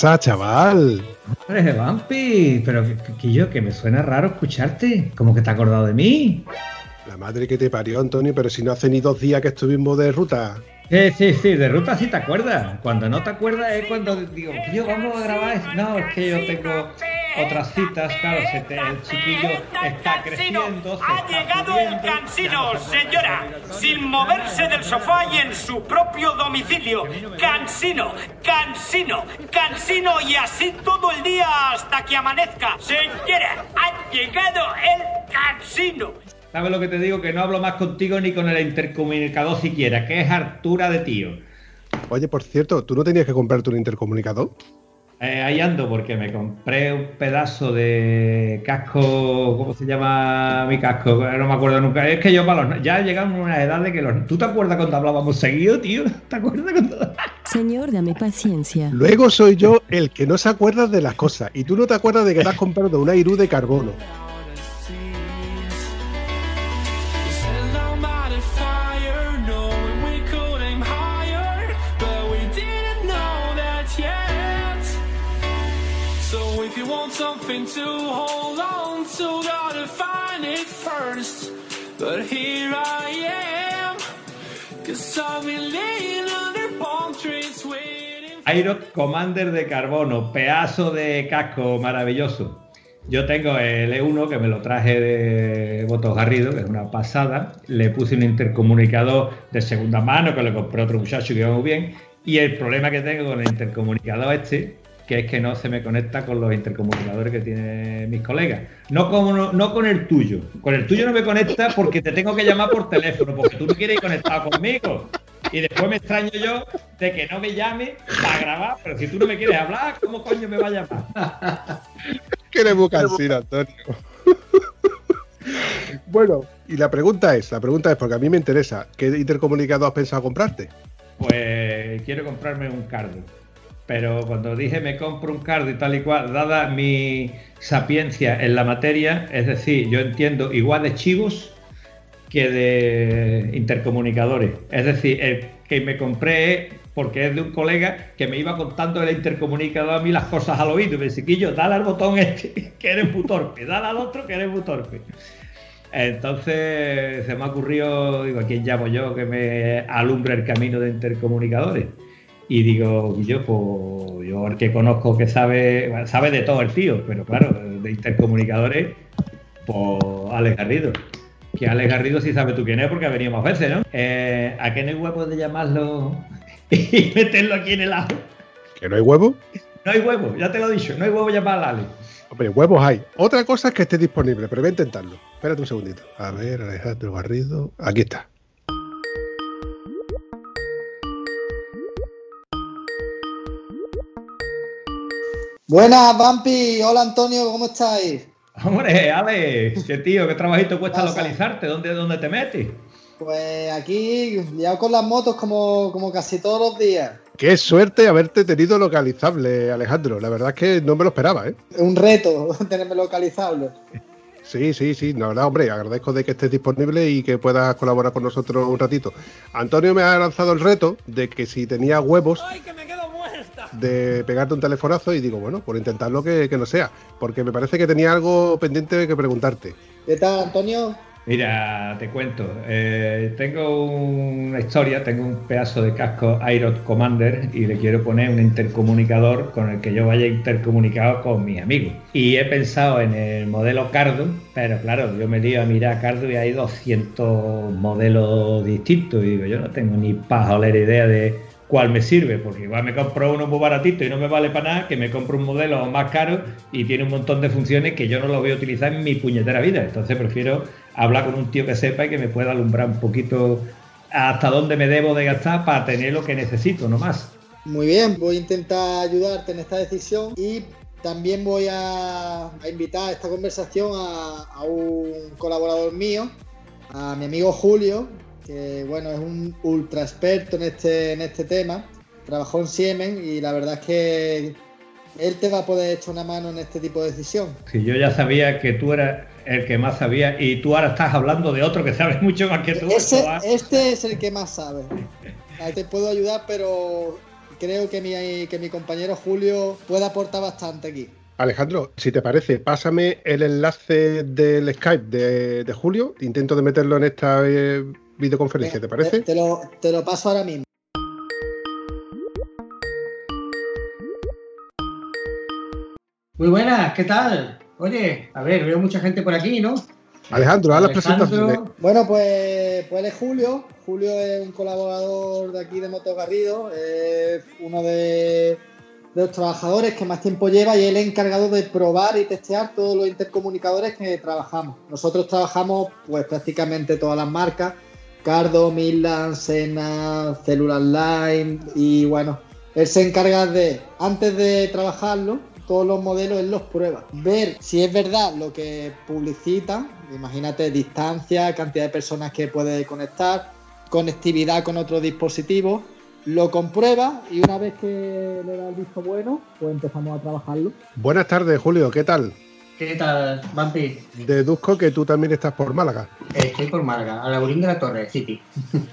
Pasa, chaval? Hombre, Vampi, pero que, que yo, que me suena raro escucharte. ¿Cómo que te has acordado de mí? La madre que te parió, Antonio, pero si no hace ni dos días que estuvimos de ruta. Sí, sí, sí, de ruta sí te acuerdas. Cuando no te acuerdas es cuando digo, yo vamos a grabar. No, es que yo tengo otras citas, claro, se te- el chiquillo está creciendo. se Ha está llegado el cansino, señora, sin moverse del sofá y en su propio domicilio. Cansino, cansino, cansino y así todo el día hasta que amanezca. Señora, ha llegado el cansino. ¿Sabes lo que te digo? Que no hablo más contigo ni con el intercomunicador siquiera, que es hartura de tío. Oye, por cierto, ¿tú no tenías que comprarte un intercomunicador? Eh, ahí ando porque me compré un pedazo de casco, ¿cómo se llama mi casco? No me acuerdo nunca. Es que yo para los, ya llegamos a una edad de que los... ¿Tú te acuerdas cuando hablábamos seguido, tío? ¿Te acuerdas cuando... Señor, dame paciencia. Luego soy yo el que no se acuerda de las cosas. Y tú no te acuerdas de que te has comprado una Irú de carbono. To I am, cause I've. Aero Commander de carbono, pedazo de casco maravilloso. Yo tengo el E1 que me lo traje de Botos Garrido, que es una pasada. Le puse un intercomunicador de segunda mano que le compré otro muchacho que iba muy bien. Y el problema que tengo con el intercomunicador este, que es que no se me conecta con los intercomunicadores que tienen mis colegas. No con, no con el tuyo. Con el tuyo no me conecta porque te tengo que llamar por teléfono, porque tú no quieres ir conectado conmigo. Y después me extraño yo de que no me llame para grabar, pero si tú no me quieres hablar, ¿cómo coño me va a llamar? Que muy cansino, Antonio. bueno, y la pregunta es, la pregunta es, porque a mí me interesa, ¿qué intercomunicador has pensado comprarte? Pues quiero comprarme un cardo. Pero cuando dije me compro un cardo y tal y cual, dada mi sapiencia en la materia, es decir, yo entiendo igual de chivos que de intercomunicadores. Es decir, el que me compré porque es de un colega que me iba contando el intercomunicador a mí las cosas al oído. Y me decía, "Quillo, dale al botón este, que eres muy torpe, dale al otro, que eres muy torpe. Entonces se me ha ocurrido, digo, ¿a quién llamo yo que me alumbre el camino de intercomunicadores? Y digo, yo, pues yo el que conozco que sabe, sabe de todo el tío, pero claro, de intercomunicadores, pues Alex Garrido. Que Alex Garrido sí sabe tú quién es porque ha venido más veces, ¿no? Eh, ¿A qué no hay huevos de llamarlo y meterlo aquí en el ajo? ¿Que no hay huevo? No hay huevos, ya te lo he dicho, no hay huevos llamar a Alex. Hombre, huevos hay. Otra cosa es que esté disponible, pero voy a intentarlo. Espérate un segundito. A ver, Alejandro Garrido. Aquí está. Buenas, Vampi. Hola, Antonio, ¿cómo estáis? Hombre, Alex, qué tío, qué trabajito cuesta Pasa. localizarte, ¿dónde, dónde te metes? Pues aquí, ya con las motos como, como casi todos los días. Qué suerte haberte tenido localizable, Alejandro. La verdad es que no me lo esperaba, ¿eh? Es un reto tenerme localizable. Sí, sí, sí. La verdad, hombre, agradezco de que estés disponible y que puedas colaborar con nosotros un ratito. Antonio me ha lanzado el reto de que si tenía huevos de pegarte un telefonazo y digo, bueno, por intentarlo que, que no sea, porque me parece que tenía algo pendiente que preguntarte. ¿Qué tal, Antonio? Mira, te cuento. eh, tengo una historia, tengo un pedazo de casco Aerot Commander y le quiero poner un intercomunicador con el que yo vaya intercomunicado con mis amigos. Y he pensado en el modelo Cardo, pero claro, yo me lío a mirar Cardo y hay 200 modelos distintos y digo, yo no tengo ni pajolera idea de cuál me sirve, porque igual me compro uno muy baratito y no me vale para nada, que me compro un modelo más caro y tiene un montón de funciones que yo no lo voy a utilizar en mi puñetera vida. Entonces prefiero hablar con un tío que sepa y que me pueda alumbrar un poquito hasta dónde me debo de gastar para tener lo que necesito, no más. Muy bien, voy a intentar ayudarte en esta decisión y también voy a, invitar a esta conversación a un colaborador mío, a mi amigo Julio, que bueno, es un ultra experto en este, en este tema. Trabajó en Siemens y la verdad es que él te va a poder echar una mano en este tipo de decisión. Si yo ya sabía que tú eras el que más sabía y tú ahora estás hablando de otro que sabe mucho más que tú. Ese- este es el que más sabe. Ahí te puedo ayudar, pero creo que mi, que mi compañero Julio puede aportar bastante aquí. Alejandro, si te parece, pásame el enlace del Skype de, de Julio. Intento de meterlo en esta eh, videoconferencia, ¿te parece? Te, te lo, te lo paso ahora mismo. Muy buenas, ¿qué tal? Oye, a ver, veo mucha gente por aquí, ¿no? Alejandro, haz las Alejandro, presentaciones. Bueno, pues, pues él es Julio. Julio es un colaborador de aquí de Motos Garrido. Es uno de, de los trabajadores que más tiempo lleva y él es encargado de probar y testear todos los intercomunicadores que trabajamos. Nosotros trabajamos pues prácticamente todas las marcas. Cardo, Midland, Sena, Cellular Line y bueno, él se encarga de, antes de trabajarlo, todos los modelos él los prueba. Ver si es verdad lo que publicitan, imagínate distancia, cantidad de personas que puede conectar, conectividad con otros dispositivos, lo comprueba y una vez que le da el visto bueno, pues empezamos a trabajarlo. Buenas tardes, Julio, ¿qué tal? ¿Qué tal, Vampi? Deduzco que tú también estás por Málaga. Estoy por Málaga, a la Burín de la Torre, City.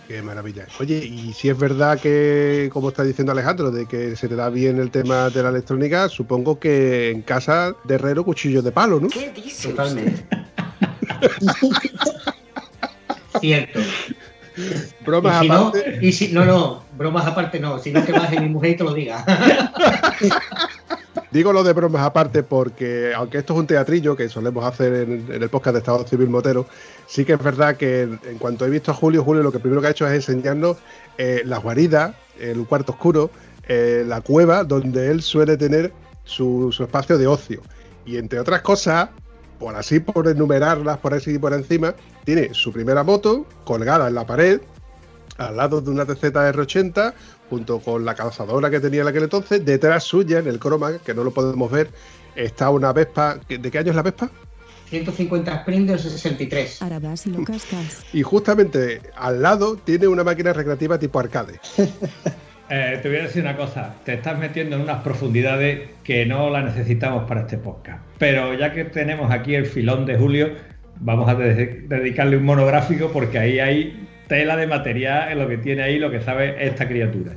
Qué maravilla. Oye, y si es verdad que, como está diciendo Alejandro, de que se te da bien el tema de la electrónica, supongo que en casa de herrero cuchillo de palo, ¿no? Totalmente. Cierto. Bromas y si no, aparte. y si, no, no, bromas aparte no, sino que más de mi mujer y te lo diga. Digo lo de bromas aparte porque, aunque esto es un teatrillo que solemos hacer en, el podcast de Estado Civil Motero, sí que es verdad que en, cuanto he visto a Julio, Julio lo que primero que ha hecho es enseñarnos eh, las guaridas, el cuarto oscuro, eh, la cueva donde él suele tener su, espacio de ocio. Y entre otras cosas, por así por enumerarlas, por así por encima, tiene su primera moto colgada en la pared, al lado de una TZ R80, junto con la calzadora que tenía en aquel entonces. Detrás suya, en el croma, que no lo podemos ver, está una Vespa. ¿De qué año es la Vespa? 150 sprint del 63. Arabás y lo cascas. Y justamente al lado tiene una máquina recreativa tipo arcade. Eh, te voy a decir una cosa, te estás metiendo en unas profundidades que no las necesitamos para este podcast. Pero ya que tenemos aquí el filón de Julio, vamos a de- dedicarle un monográfico porque ahí hay tela de material en lo que tiene ahí, lo que sabe esta criatura.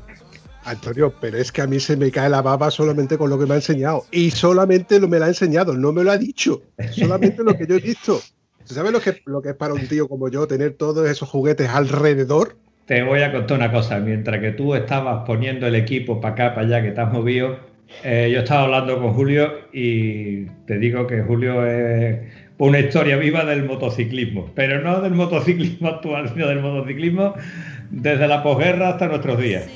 Antonio, pero es que a mí se me cae la baba solamente con lo que me ha enseñado. Y solamente lo me lo ha enseñado, no me lo ha dicho. Solamente lo que yo he visto. ¿Sabes lo que, lo que es para un tío como yo tener todos esos juguetes alrededor? Te voy a contar una cosa, mientras que tú estabas poniendo el equipo para acá, para allá, que te has movido, eh, yo estaba hablando con Julio y te digo que Julio es una historia viva del motociclismo, pero no del motociclismo actual, sino del motociclismo desde la posguerra hasta nuestros días.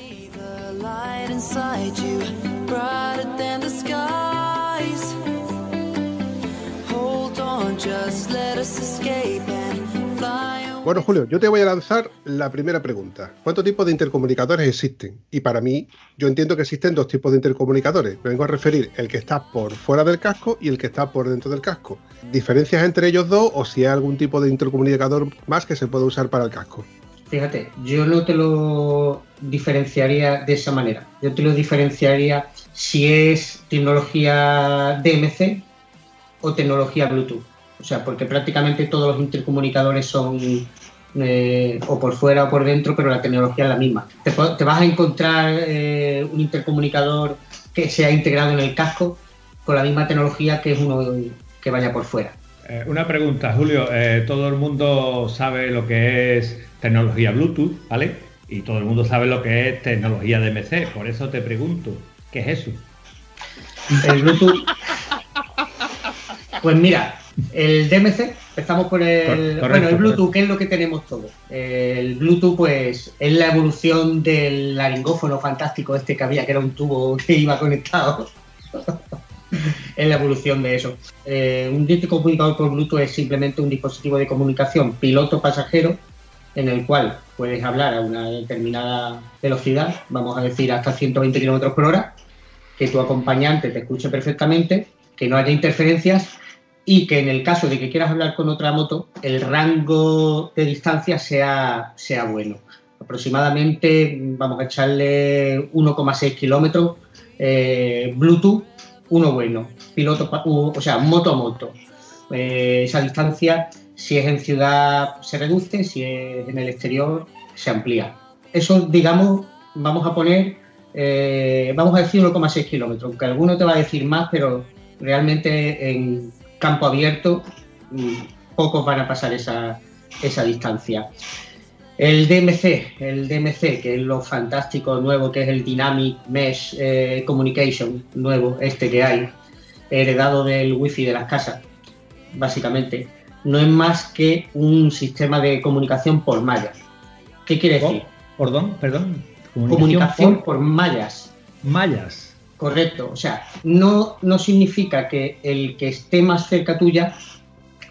Bueno, Julio, yo te voy a lanzar la primera pregunta. ¿Cuántos tipos de intercomunicadores existen? Y para mí, yo entiendo que existen dos tipos de intercomunicadores. Me vengo a referir el que está por fuera del casco y el que está por dentro del casco. ¿Diferencias entre ellos dos o si hay algún tipo de intercomunicador más que se puede usar para el casco? Fíjate, yo no te lo diferenciaría de esa manera. Yo te lo diferenciaría si es tecnología DMC o tecnología Bluetooth. O sea, porque prácticamente todos los intercomunicadores son eh, o por fuera o por dentro, pero la tecnología es la misma. Te, vas a encontrar eh, un intercomunicador que sea integrado en el casco con la misma tecnología que es uno que vaya por fuera. Eh, una pregunta, Julio. todo el mundo sabe lo que es tecnología Bluetooth, ¿vale? Y todo el mundo sabe lo que es tecnología DMC. Por eso te pregunto, ¿qué es eso? El Bluetooth. Pues mira, El DMC, empezamos por el, correcto, bueno, el Bluetooth, correcto. que es lo que tenemos todos. El Bluetooth, pues, es la evolución del laringófono fantástico este que había, que era un tubo que iba conectado. es la evolución de eso. Eh, un dispositivo comunicador por Bluetooth es simplemente un dispositivo de comunicación piloto-pasajero en el cual puedes hablar a una determinada velocidad, vamos a decir hasta 120 km por hora, que tu acompañante te escuche perfectamente, que no haya interferencias y que en el caso de que quieras hablar con otra moto, el rango de distancia sea, sea bueno. Aproximadamente vamos a echarle 1,6 kilómetros eh, Bluetooth, uno bueno, piloto, o sea, moto a moto. Eh, esa distancia, si es en ciudad, se reduce, si es en el exterior, se amplía. Eso, digamos, vamos a poner, eh, vamos a decir 1,6 kilómetros, aunque alguno te va a decir más, pero realmente en campo abierto pocos van a pasar esa, esa distancia. El DMC, el DMC, que es lo fantástico nuevo, que es el Dynamic Mesh eh, Communication nuevo, este que hay, heredado del wifi de las casas, básicamente, no es más que un sistema de comunicación por mallas. ¿Qué quiere decir? Perdón, perdón. Comunicación por por mallas. mallas. Correcto, o sea, no, no significa que el que esté más cerca tuya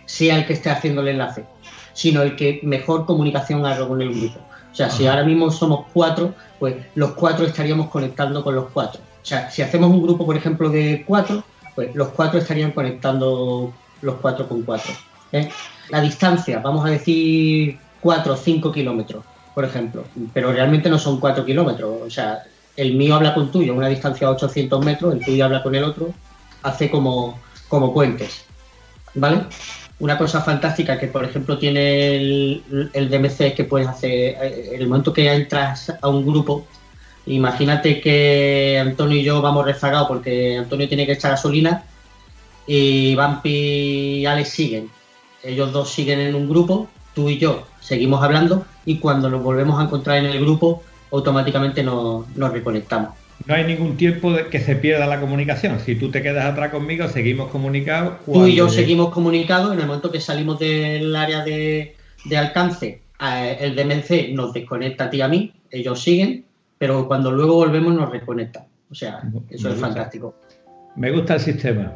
sea el que esté haciendo el enlace, sino el que mejor comunicación haga con el grupo. O sea, si ahora mismo somos cuatro, pues los cuatro estaríamos conectando con los cuatro. O sea, si hacemos un grupo, por ejemplo, de cuatro, pues los cuatro estarían conectando los cuatro con cuatro. ¿eh? La distancia, vamos a decir cuatro o cinco kilómetros, por ejemplo, pero realmente no son cuatro kilómetros. O sea, el mío habla con tuyo una distancia de 800 metros, el tuyo habla con el otro, hace como, como. ¿Vale? Una cosa fantástica que, por ejemplo, tiene el, DMC es que puedes hacer, eh, en el momento que entras a un grupo, imagínate que Antonio y yo vamos rezagados porque Antonio tiene que echar gasolina y Vampi y Alex siguen. Ellos dos siguen en un grupo, tú y yo seguimos hablando y cuando nos volvemos a encontrar en el grupo, automáticamente nos, nos reconectamos. No hay ningún tiempo de que se pierda la comunicación. Si tú te quedas atrás conmigo, seguimos comunicados. Tú y yo seguimos comunicados, en el momento que salimos del área de, de alcance, el DMC nos desconecta a ti y a mí, ellos siguen, pero cuando luego volvemos nos reconectan. O sea, eso es gusta. fantástico. Me gusta el sistema.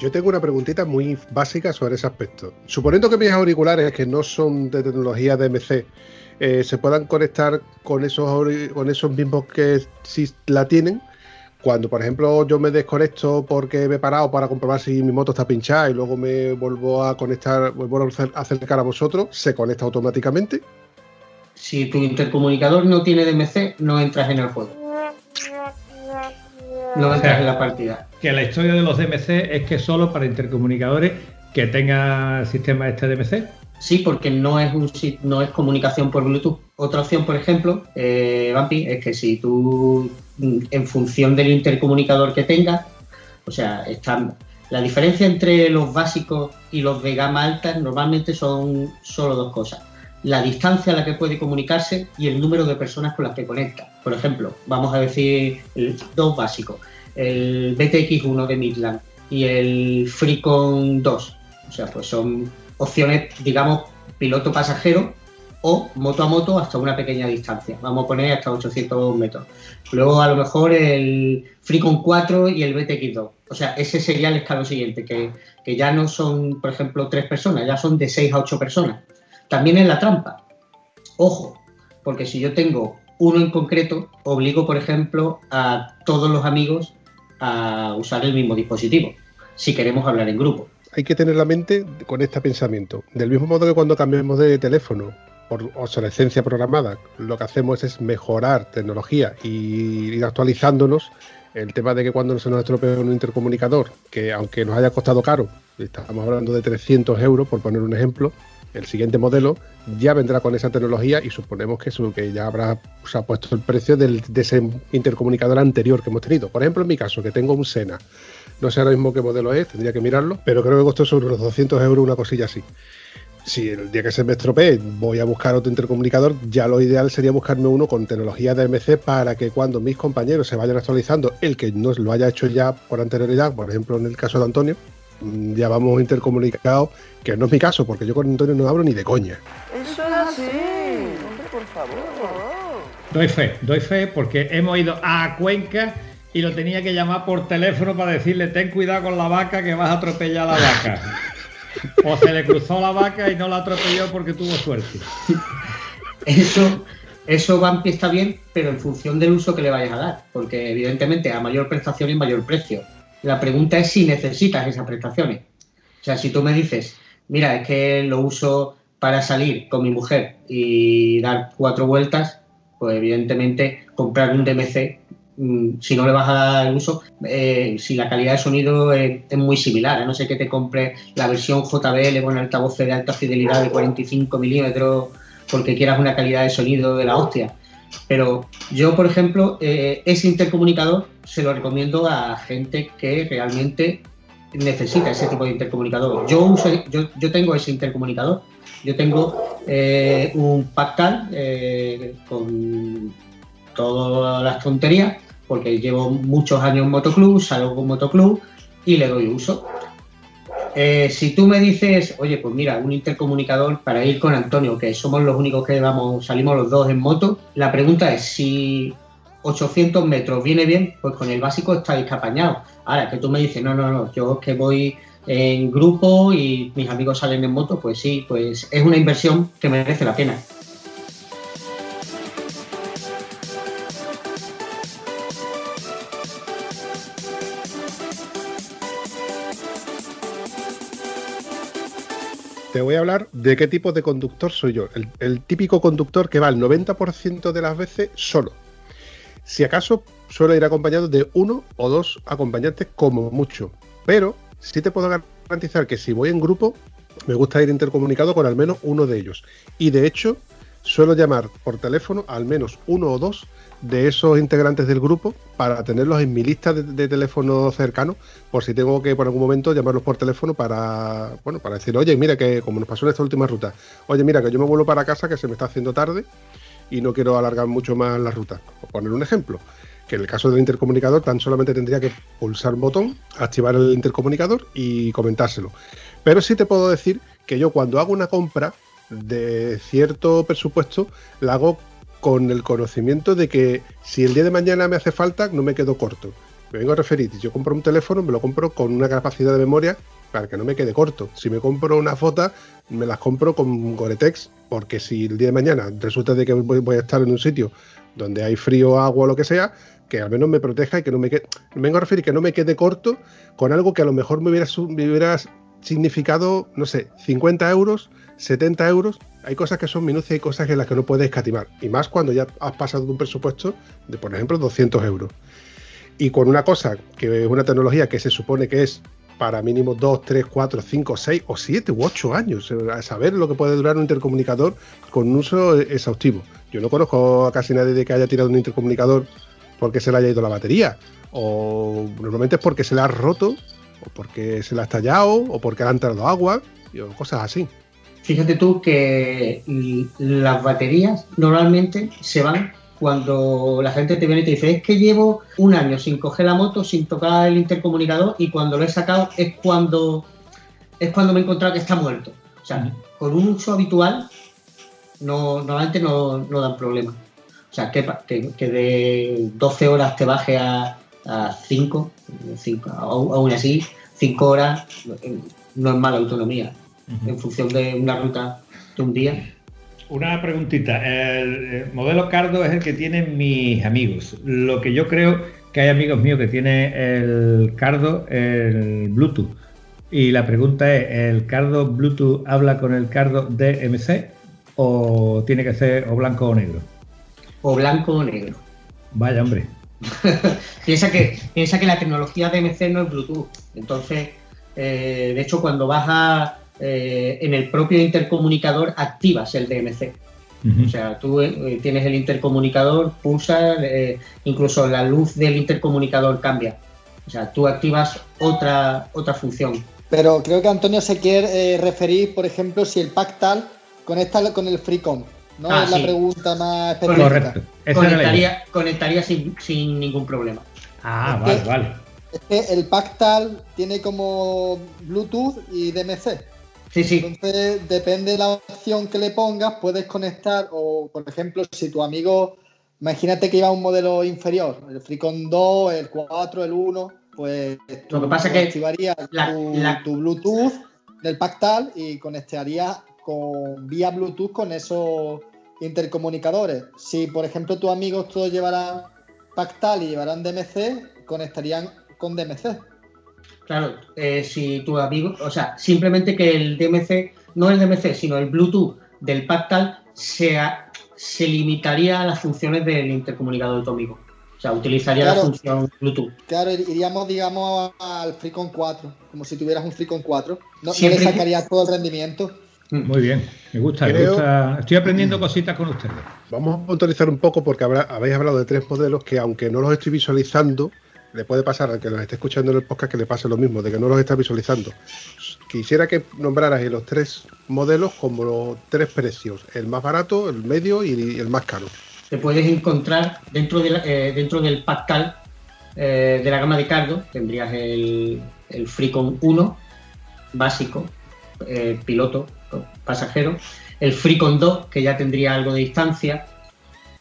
Yo tengo una preguntita muy básica sobre ese aspecto. Suponiendo que mis auriculares, que no son de tecnología DMC, eh, se puedan conectar con esos, con esos mismos que sí la tienen, cuando por ejemplo yo me desconecto porque me he parado para comprobar si mi moto está pinchada y luego me vuelvo a conectar, vuelvo a acer- acercar a vosotros, se conecta automáticamente. Si tu intercomunicador no tiene DMC, no entras en el juego. No entras en la partida. Que la historia de los DMC es que solo para intercomunicadores que tengan sistema este DMC. Sí, porque no es un no es comunicación por Bluetooth. Otra opción, por ejemplo, eh, Vampi, es que si tú, mm, en función del intercomunicador que tengas, o sea, están, la diferencia entre los básicos y los de gama alta normalmente son solo dos cosas. La distancia a la que puede comunicarse y el número de personas con las que conecta. Por ejemplo, vamos a decir el- dos básicos. El BTX1 de Midland y el Freecon 2. O sea, pues son opciones, digamos, piloto pasajero o moto a moto hasta una pequeña distancia. Vamos a poner hasta 800 metros. Luego, a lo mejor, el Freecon 4 y el BTX2. O sea, ese sería el escalón siguiente, que, que ya no son, por ejemplo, tres personas, ya son de 6 a 8 personas. También en la trampa. Ojo, porque si yo tengo uno en concreto, obligo, por ejemplo, a todos los amigos a usar el mismo dispositivo, si queremos hablar en grupo. Hay que tener la mente con este pensamiento. Del mismo modo que cuando cambiamos de teléfono por obsolescencia programada, lo que hacemos es mejorar tecnología y ir actualizándonos. El tema de que cuando se nos estropea un intercomunicador, que aunque nos haya costado caro, estamos hablando de 300 euros, por poner un ejemplo, el siguiente modelo ya vendrá con esa tecnología y suponemos que, su- que ya habrá se puesto el precio del- de ese intercomunicador anterior que hemos tenido. Por ejemplo, en mi caso, que tengo un Sena No sé ahora mismo qué modelo es, tendría que mirarlo, pero creo que costó sobre unos 200 euros una cosilla así. Si el día que se me estropee voy a buscar otro intercomunicador, ya lo ideal sería buscarme uno con tecnología de MC para que cuando mis compañeros se vayan actualizando, el que no lo haya hecho ya por anterioridad, por ejemplo en el caso de Antonio, ya vamos intercomunicados, que no es mi caso, porque yo con Antonio no hablo ni de coña. Eso es así. Hombre, por favor. Doy fe, doy fe porque hemos ido a Cuenca y lo tenía que llamar por teléfono para decirle ten cuidado con la vaca que vas a atropellar a la vaca. O se le cruzó la vaca y no la atropelló porque tuvo suerte. Eso, eso Vampi está bien, pero en función del uso que le vayas a dar, porque evidentemente a mayor prestación y mayor precio. La pregunta es si necesitas esas prestaciones. O sea, si tú me dices, mira, es que lo uso para salir con mi mujer y dar cuatro vueltas, pues evidentemente comprar un DMC, mm, si no le vas a dar el uso, eh, si la calidad de sonido es, muy similar, a no ser que te compres la versión JBL con altavoces de alta fidelidad de 45 milímetros porque quieras una calidad de sonido de la hostia. Pero yo, por ejemplo, eh, ese intercomunicador se lo recomiendo a gente que realmente necesita ese tipo de intercomunicador. Yo, uso, yo, yo tengo ese intercomunicador. Yo tengo eh, un Pactal eh, con todas las tonterías, porque llevo muchos años en motoclub, salgo con motoclub y le doy uso. Eh, si tú me dices, oye, pues mira, un intercomunicador para ir con Antonio, que somos los únicos que vamos, salimos los dos en moto, la pregunta es si 800 metros viene bien, pues con el básico estáis apañados. Ahora que tú me dices, no, no, no, yo que voy en grupo y mis amigos salen en moto, pues sí, pues es una inversión que merece la pena. Te voy a hablar de qué tipo de conductor soy yo. El, típico conductor que va el 90% de las veces solo. Si acaso suelo ir acompañado de uno o dos acompañantes como mucho. Pero sí te puedo garantizar que si voy en grupo, me gusta ir intercomunicado con al menos uno de ellos. Y de hecho, suelo llamar por teléfono al menos uno o dos de esos integrantes del grupo para tenerlos en mi lista de, de teléfono cercano, por si tengo que por algún momento llamarlos por teléfono para, bueno, para decir, oye, mira que como nos pasó en esta última ruta, oye, mira que yo me vuelvo para casa que se me está haciendo tarde y no quiero alargar mucho más la ruta. Por poner un ejemplo, que en el caso del intercomunicador tan solamente tendría que pulsar un botón, activar el intercomunicador y comentárselo. Pero sí te puedo decir que yo cuando hago una compra de cierto presupuesto, la hago con el conocimiento de que si el día de mañana me hace falta, no me quedo corto. Me vengo a referir, yo compro un teléfono, me lo compro con una capacidad de memoria para que no me quede corto. Si me compro una foto, me las compro con Goretex, porque si el día de mañana resulta de que voy, a estar en un sitio donde hay frío, agua o lo que sea, que al menos me proteja y que no me quede. Me vengo a referir que no me quede corto con algo que a lo mejor me hubiera, me hubiera significado, no sé, 50 euros, 70 euros. Hay cosas que son minucias y cosas en las que no puedes escatimar. Y más cuando ya has pasado de un presupuesto de, por ejemplo, 200 euros. Y con una cosa que es una tecnología que se supone que es para mínimo 2, 3, 4, 5, 6 o 7 u 8 años. eh, A saber lo que puede durar un intercomunicador con un uso exhaustivo. Yo no conozco a casi nadie de que haya tirado un intercomunicador porque se le haya ido la batería. O normalmente es porque se le ha roto, o porque se le ha estallado, o porque le ha entrado agua, o cosas así. Fíjate tú que las baterías normalmente se van cuando la gente te viene y te dice es que llevo un año sin coger la moto, sin tocar el intercomunicador y cuando lo he sacado es cuando es cuando me he encontrado que está muerto. O sea, con un uso habitual no, normalmente no, no dan problema. O sea, que, que, que de 12 horas te baje a, a 5, 5, aún aún así, 5 horas eh, no es mala autonomía en función de una ruta de un día. Una preguntita. El, eh, modelo Cardo es el que tienen mis amigos. Lo que yo creo que hay amigos míos que tienen el Cardo, el Bluetooth. Y la pregunta es, ¿el Cardo Bluetooth habla con el Cardo DMC o tiene que ser o blanco o negro? O blanco o negro. Vaya, hombre. Piensa que, piensa que la tecnología DMC no es Bluetooth. Entonces, eh, de hecho, cuando vas a, eh, en el propio intercomunicador, activas el DMC. O sea, tú eh, tienes el intercomunicador, pulsas, eh, incluso la luz del intercomunicador cambia. O sea, tú activas otra, otra función. Pero creo que Antonio se quiere eh, referir, por ejemplo, si el Pactal conecta con el FreeCom. No Ah, es la pregunta más específica. Correcto. Conectaría, conectaría sin, sin ningún problema. Ah, Es vale, que- vale. Es que el Pactal tiene como Bluetooth y DMC. Sí, sí. Entonces, depende de la opción que le pongas, puedes conectar, o por ejemplo, si tu amigo, imagínate que lleva un modelo inferior, el FreeCon 2, el 4, el 1, pues Lo que pasa es que activarías la- tu, la- tu Bluetooth del Pactal y conectarías con vía Bluetooth con esos intercomunicadores. Si, por ejemplo, tus amigos todos llevarán Pactal y llevarán DMC, conectarían con DMC. Claro, eh, si tu amigo, o sea, simplemente que el DMC, no el DMC, sino el Bluetooth del Pactal sea, se limitaría a las funciones del intercomunicador de tu amigo. O sea, utilizaría la función Bluetooth. Claro, iríamos, digamos, al FreeCon 4, como si tuvieras un FreeCon 4. No, no le sacarías todo el rendimiento. Muy bien. Me gusta, me gusta. Estoy aprendiendo cositas con ustedes. Vamos a puntualizar un poco porque habrá- habéis hablado de tres modelos que aunque no los estoy visualizando, le puede pasar al que los esté escuchando en el podcast que le pase lo mismo, de que no los está visualizando. Quisiera que nombraras los tres modelos como los tres precios, el más barato, el medio y el más caro. Te puedes encontrar dentro, eh, dentro del Pactal eh, de la gama de cargo, tendrías el, el Freecon 1 básico, eh, piloto, pasajero, el Freecon 2, que ya tendría algo de distancia,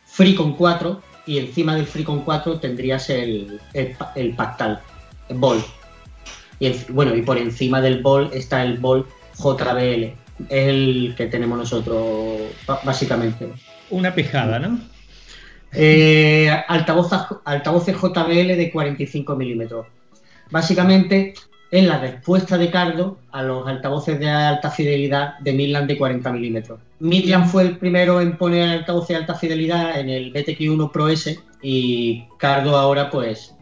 Freecon 4 y encima del Freecon 4 tendrías el, el, el Pactal, el Ball. Y en- bueno, y por encima del Ball está el Ball JBL, el que tenemos nosotros básicamente. Una pijada, ¿no? Eh, altavoces, altavoces JBL de 45 milímetros. Básicamente es la respuesta de Cardo a los altavoces de alta fidelidad de Midland de 40 milímetros. Midland fue el primero en poner altavoces de alta fidelidad en el BTQ1 Pro S y Cardo ahora pues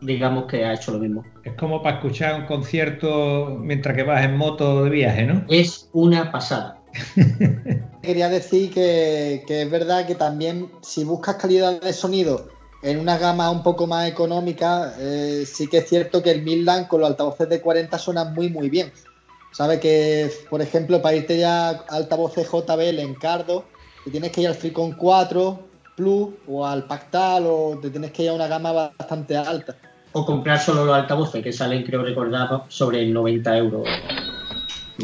digamos que ha hecho lo mismo. Es como para escuchar un concierto mientras que vas en moto de viaje, ¿no? Es una pasada. Quería decir que, que es verdad que también si buscas calidad de sonido en una gama un poco más económica, eh, sí que es cierto que el Midland con los altavoces de 40 suenan muy muy bien. Sabe que, por ejemplo, para irte ya altavoces JBL en Cardo, te tienes que ir al Freecon 4 Plus o al Pactal o te tienes que ir a una gama bastante alta. O comprar solo los altavoces que salen, creo recordar, sobre 90 euros.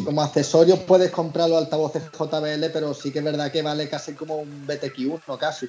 Como accesorios puedes comprar los altavoces JBL, pero sí que es verdad que vale casi como un BTQ1 casi.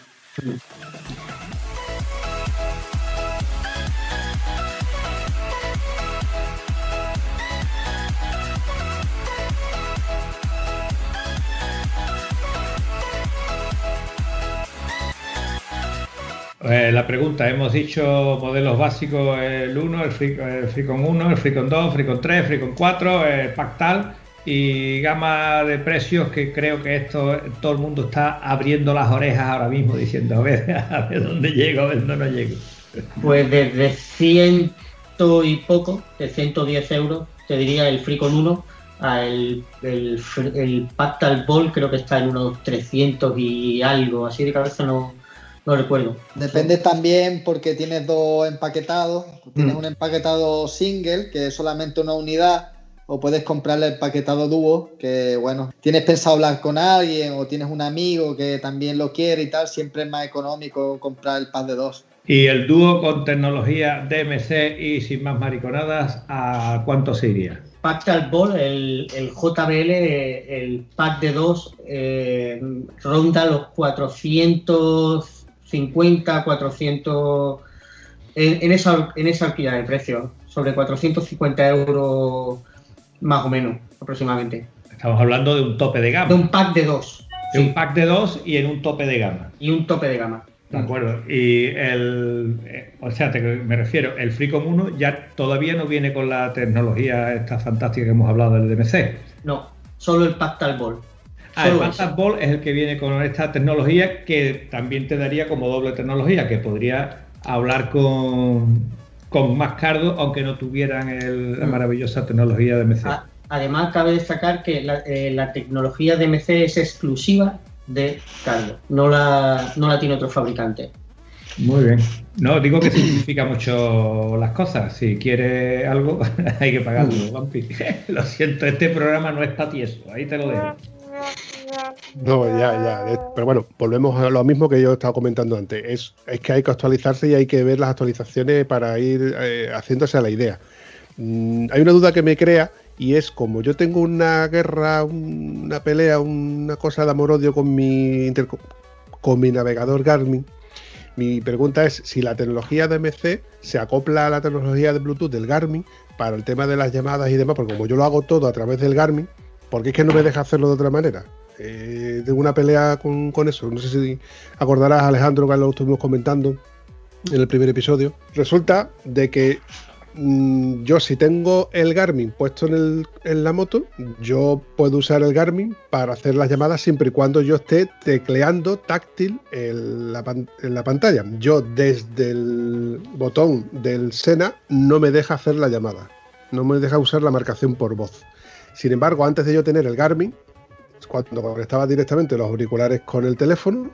Eh, la pregunta, hemos dicho modelos básicos, el 1, el, Free- el Freecon 1, el Freecon 2, Freecon 3, Freecon 4, el Pactal y gama de precios que creo que esto todo el mundo está abriendo las orejas ahora mismo diciendo a ver, a ver dónde llego, a ver dónde no llego. Pues desde ciento y poco, de 110 euros, te diría el Freecon 1, a el, el Pactal Ball creo que está en unos 300 y algo, así de cabeza no, no recuerdo. Depende también porque tienes dos empaquetados. Tienes Mm. un empaquetado single, que es solamente una unidad, o puedes comprarle el empaquetado dúo, que bueno, tienes pensado hablar con alguien o tienes un amigo que también lo quiere y tal, siempre es más económico comprar el pack de dos. Y el dúo con tecnología DMC y sin más mariconadas, ¿a cuánto se iría? Pactal Ball, el, el JBL, el pack de dos, eh, ronda los 450, 400, en, en esa, en esa horquilla de precio, sobre 450 euros más o menos, aproximadamente. Estamos hablando de un tope de De gama. un pack de dos De un pack de dos y en un tope de gama. y un tope de gama. De acuerdo. Y el. eh, O sea, te- me refiero, el Freecom 1 ya todavía no viene con la tecnología esta fantástica que hemos hablado del DMC. No, solo el Pactal Ball. Ah, el ese. Ball es el que viene con esta tecnología que también te daría como doble tecnología, que podría hablar con, con más cardo, aunque no tuvieran el- la maravillosa tecnología DMC. A- Además, cabe destacar que la, eh, la tecnología DMC es exclusiva de Cardo, no la, no la tiene otro fabricante. Muy bien. No, digo que simplifica mucho las cosas. Si quiere algo, hay que pagarlo, Vampi. Lo siento, este programa no está tieso. Ahí te lo dejo. No, ya, ya. eh, Pero bueno, volvemos a lo mismo que yo estaba comentando antes. Es, es que hay que actualizarse y hay que ver las actualizaciones para ir eh, haciéndose a la idea. Mm, hay una duda que me crea y es como yo tengo una guerra, un- una pelea, una cosa de amor-odio con mi, con mi navegador Garmin. Mi pregunta es si la tecnología de MC se acopla a la tecnología de Bluetooth del Garmin para el tema de las llamadas y demás, porque como yo lo hago todo a través del Garmin, porque es que no me deja hacerlo de otra manera. Eh, tengo una pelea con, eso. No sé si acordarás, Alejandro, que lo estuvimos comentando en el primer episodio. Resulta de que mm, yo si tengo el Garmin puesto en, el- en la moto, yo puedo usar el Garmin para hacer las llamadas siempre y cuando yo esté tecleando táctil en la, en la pantalla. Yo desde el botón del Sena no me deja hacer la llamada, no me deja usar la marcación por voz. Sin embargo, antes de yo tener el Garmin, cuando conectaba directamente los auriculares con el teléfono,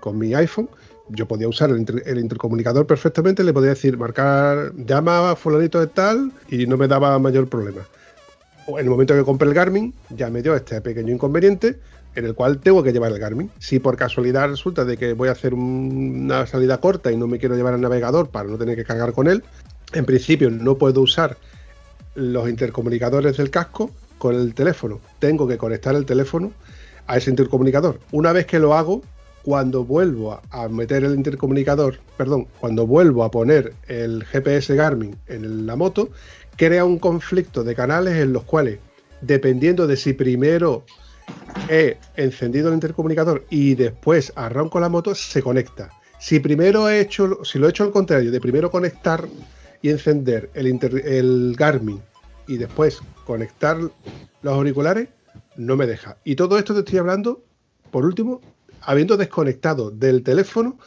con mi iPhone, yo podía usar el, inter- el intercomunicador perfectamente, le podía decir, marcar, llama a fulanito de tal, y no me daba mayor problema. En el momento que compré el Garmin, ya me dio este pequeño inconveniente en el cual tengo que llevar el Garmin. Si por casualidad resulta de que voy a hacer un- una salida corta y no me quiero llevar el navegador para no tener que cargar con él, en principio no puedo usar los intercomunicadores del casco con el teléfono. Tengo que conectar el teléfono a ese intercomunicador. Una vez que lo hago, cuando vuelvo a, meter el intercomunicador, perdón, cuando vuelvo a poner el GPS Garmin en la moto, crea un conflicto de canales en los cuales, dependiendo de si primero he encendido el intercomunicador y después arranco la moto, se conecta. Si primero he hecho, si lo he hecho al contrario, de primero conectar y encender el, inter- el Garmin y después conectar los auriculares, no me deja. Y todo esto te estoy hablando, por último, habiendo desconectado del teléfono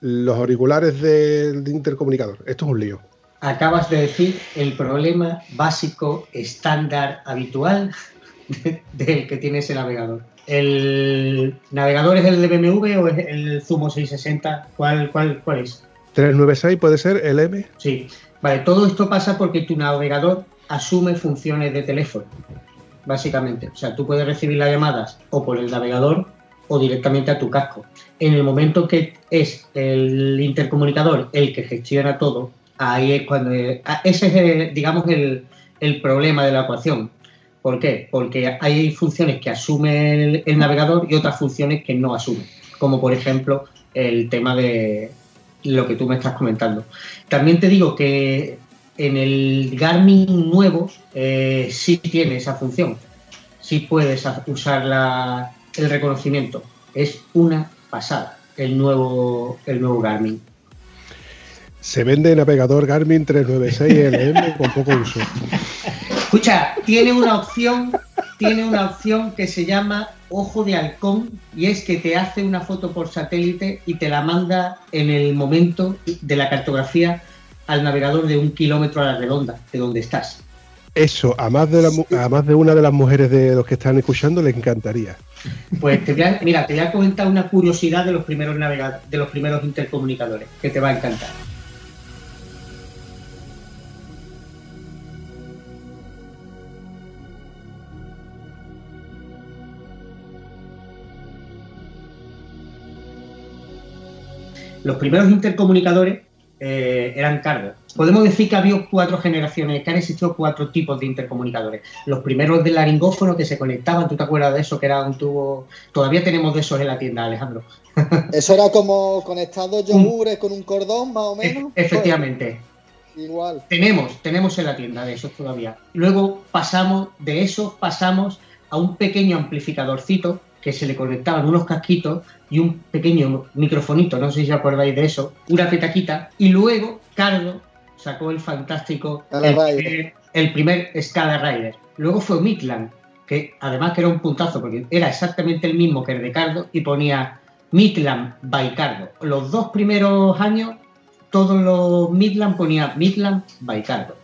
los auriculares del intercomunicador. Esto es un lío. Acabas de decir el problema básico, estándar, habitual de- del que tiene ese navegador. ¿El navegador es el de BMW o es el Zumo 660? ¿Cuál, cuál, cuál es? 396 puede ser el M. Sí. Vale, todo esto pasa porque tu navegador asume funciones de teléfono, básicamente. O sea, tú puedes recibir las llamadas o por el navegador o directamente a tu casco. En el momento que es el intercomunicador el que gestiona todo, ahí es cuando... ah, Ese es, digamos, el, el problema de la ecuación. ¿Por qué? Porque hay funciones que asume el navegador y otras funciones que no asume, como por ejemplo el tema de lo que tú me estás comentando. También te digo que en el Garmin nuevo eh, sí tiene esa función, sí puedes usar la- el reconocimiento. Es una pasada el nuevo, el nuevo Garmin. Se vende navegador Garmin 396 LM con poco uso. Escucha, tiene una opción, tiene una opción que se llama ojo de halcón y es que te hace una foto por satélite y te la manda en el momento de la cartografía al navegador de un kilómetro a la redonda de donde estás. Eso, a más, de la a más de una de las mujeres de los que están escuchando le encantaría. Pues te voy a, mira, te voy a comentar una curiosidad de los primeros navega- de los primeros intercomunicadores que te va a encantar. Los primeros intercomunicadores eh, eran cargos. Podemos decir que había cuatro generaciones, que han existido cuatro tipos de intercomunicadores. Los primeros del laringófono que se conectaban, ¿tú te acuerdas de eso? Que era un tubo. Todavía tenemos de esos en la tienda, Alejandro. Eso era como conectado yogures con un cordón, más o menos. E- Efectivamente. Pues, igual. Tenemos, tenemos en la tienda de esos todavía. Luego pasamos, de esos pasamos a un pequeño amplificadorcito que se le conectaban unos casquitos y un pequeño microfonito, no sé si os acordáis de eso, una petaquita, y luego Cardo sacó el fantástico, el primer, el primer Scala Rider. Luego fue Midland, que además que era un puntazo, porque era exactamente el mismo que el de Cardo y ponía Midland by Cardo. Los dos primeros años todos los Midland ponía Midland by Cardo,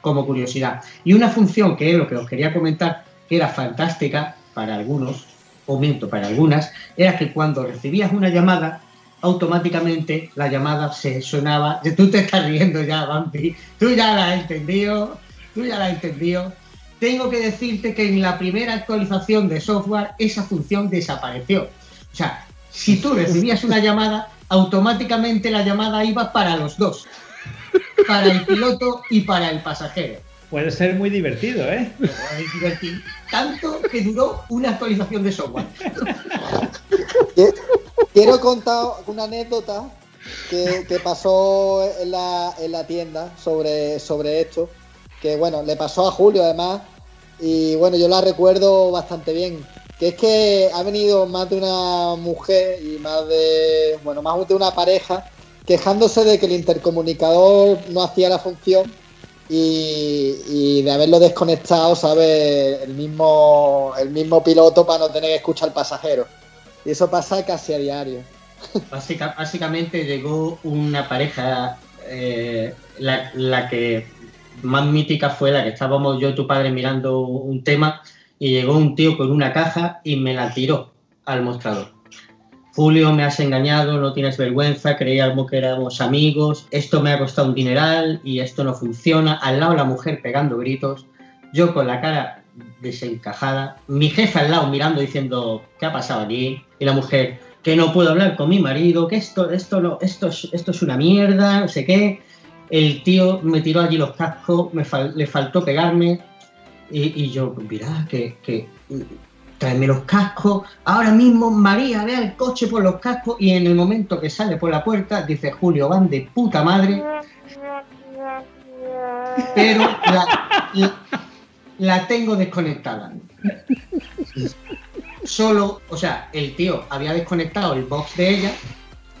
como curiosidad. Y una función que es lo que os quería comentar, que era fantástica para algunos, o miento, para algunas, era que cuando recibías una llamada, automáticamente la llamada se sonaba. Tú te estás riendo ya, Bambi. Tú ya la has entendido. Tú ya la has entendido. Tengo que decirte que en la primera actualización de software esa función desapareció. O sea, si tú recibías una llamada, automáticamente la llamada iba para los dos. Para el piloto y para el pasajero. Puede ser muy divertido, ¿eh? Es divertido. Tanto que duró una actualización de software. Qui- Quiero contar una anécdota que, que pasó en la, en la tienda sobre, sobre esto. Que bueno, le pasó a Julio además. Y bueno, yo la recuerdo bastante bien. Que es que ha venido más de una mujer y más de. Bueno, más de una pareja quejándose de que el intercomunicador no hacía la función y, de haberlo desconectado, ¿sabes? El mismo, el mismo piloto para no tener que escuchar al pasajero. Y eso pasa casi a diario. Básica- básicamente llegó una pareja, eh, la, la que más mítica fue la que estábamos yo y tu padre mirando un tema y llegó un tío con una caja y me la tiró al mostrador. Julio, me has engañado, no tienes vergüenza, creíamos que éramos amigos, esto me ha costado un dineral y esto no funciona. Al lado la mujer pegando gritos, yo con la cara desencajada, mi jefe al lado mirando diciendo, ¿qué ha pasado aquí? Y la mujer, que no puedo hablar con mi marido, que esto, esto, no, esto, es, esto es una mierda, no sé qué. El tío me tiró allí los cascos, me le faltó pegarme y, yo, mira, que, que tráeme los cascos. Ahora mismo María ve el coche por los cascos y en el momento que sale por la puerta dice Julio, van de puta madre. Pero la, la- la tengo desconectada. Solo, o sea, el tío había desconectado el box de ella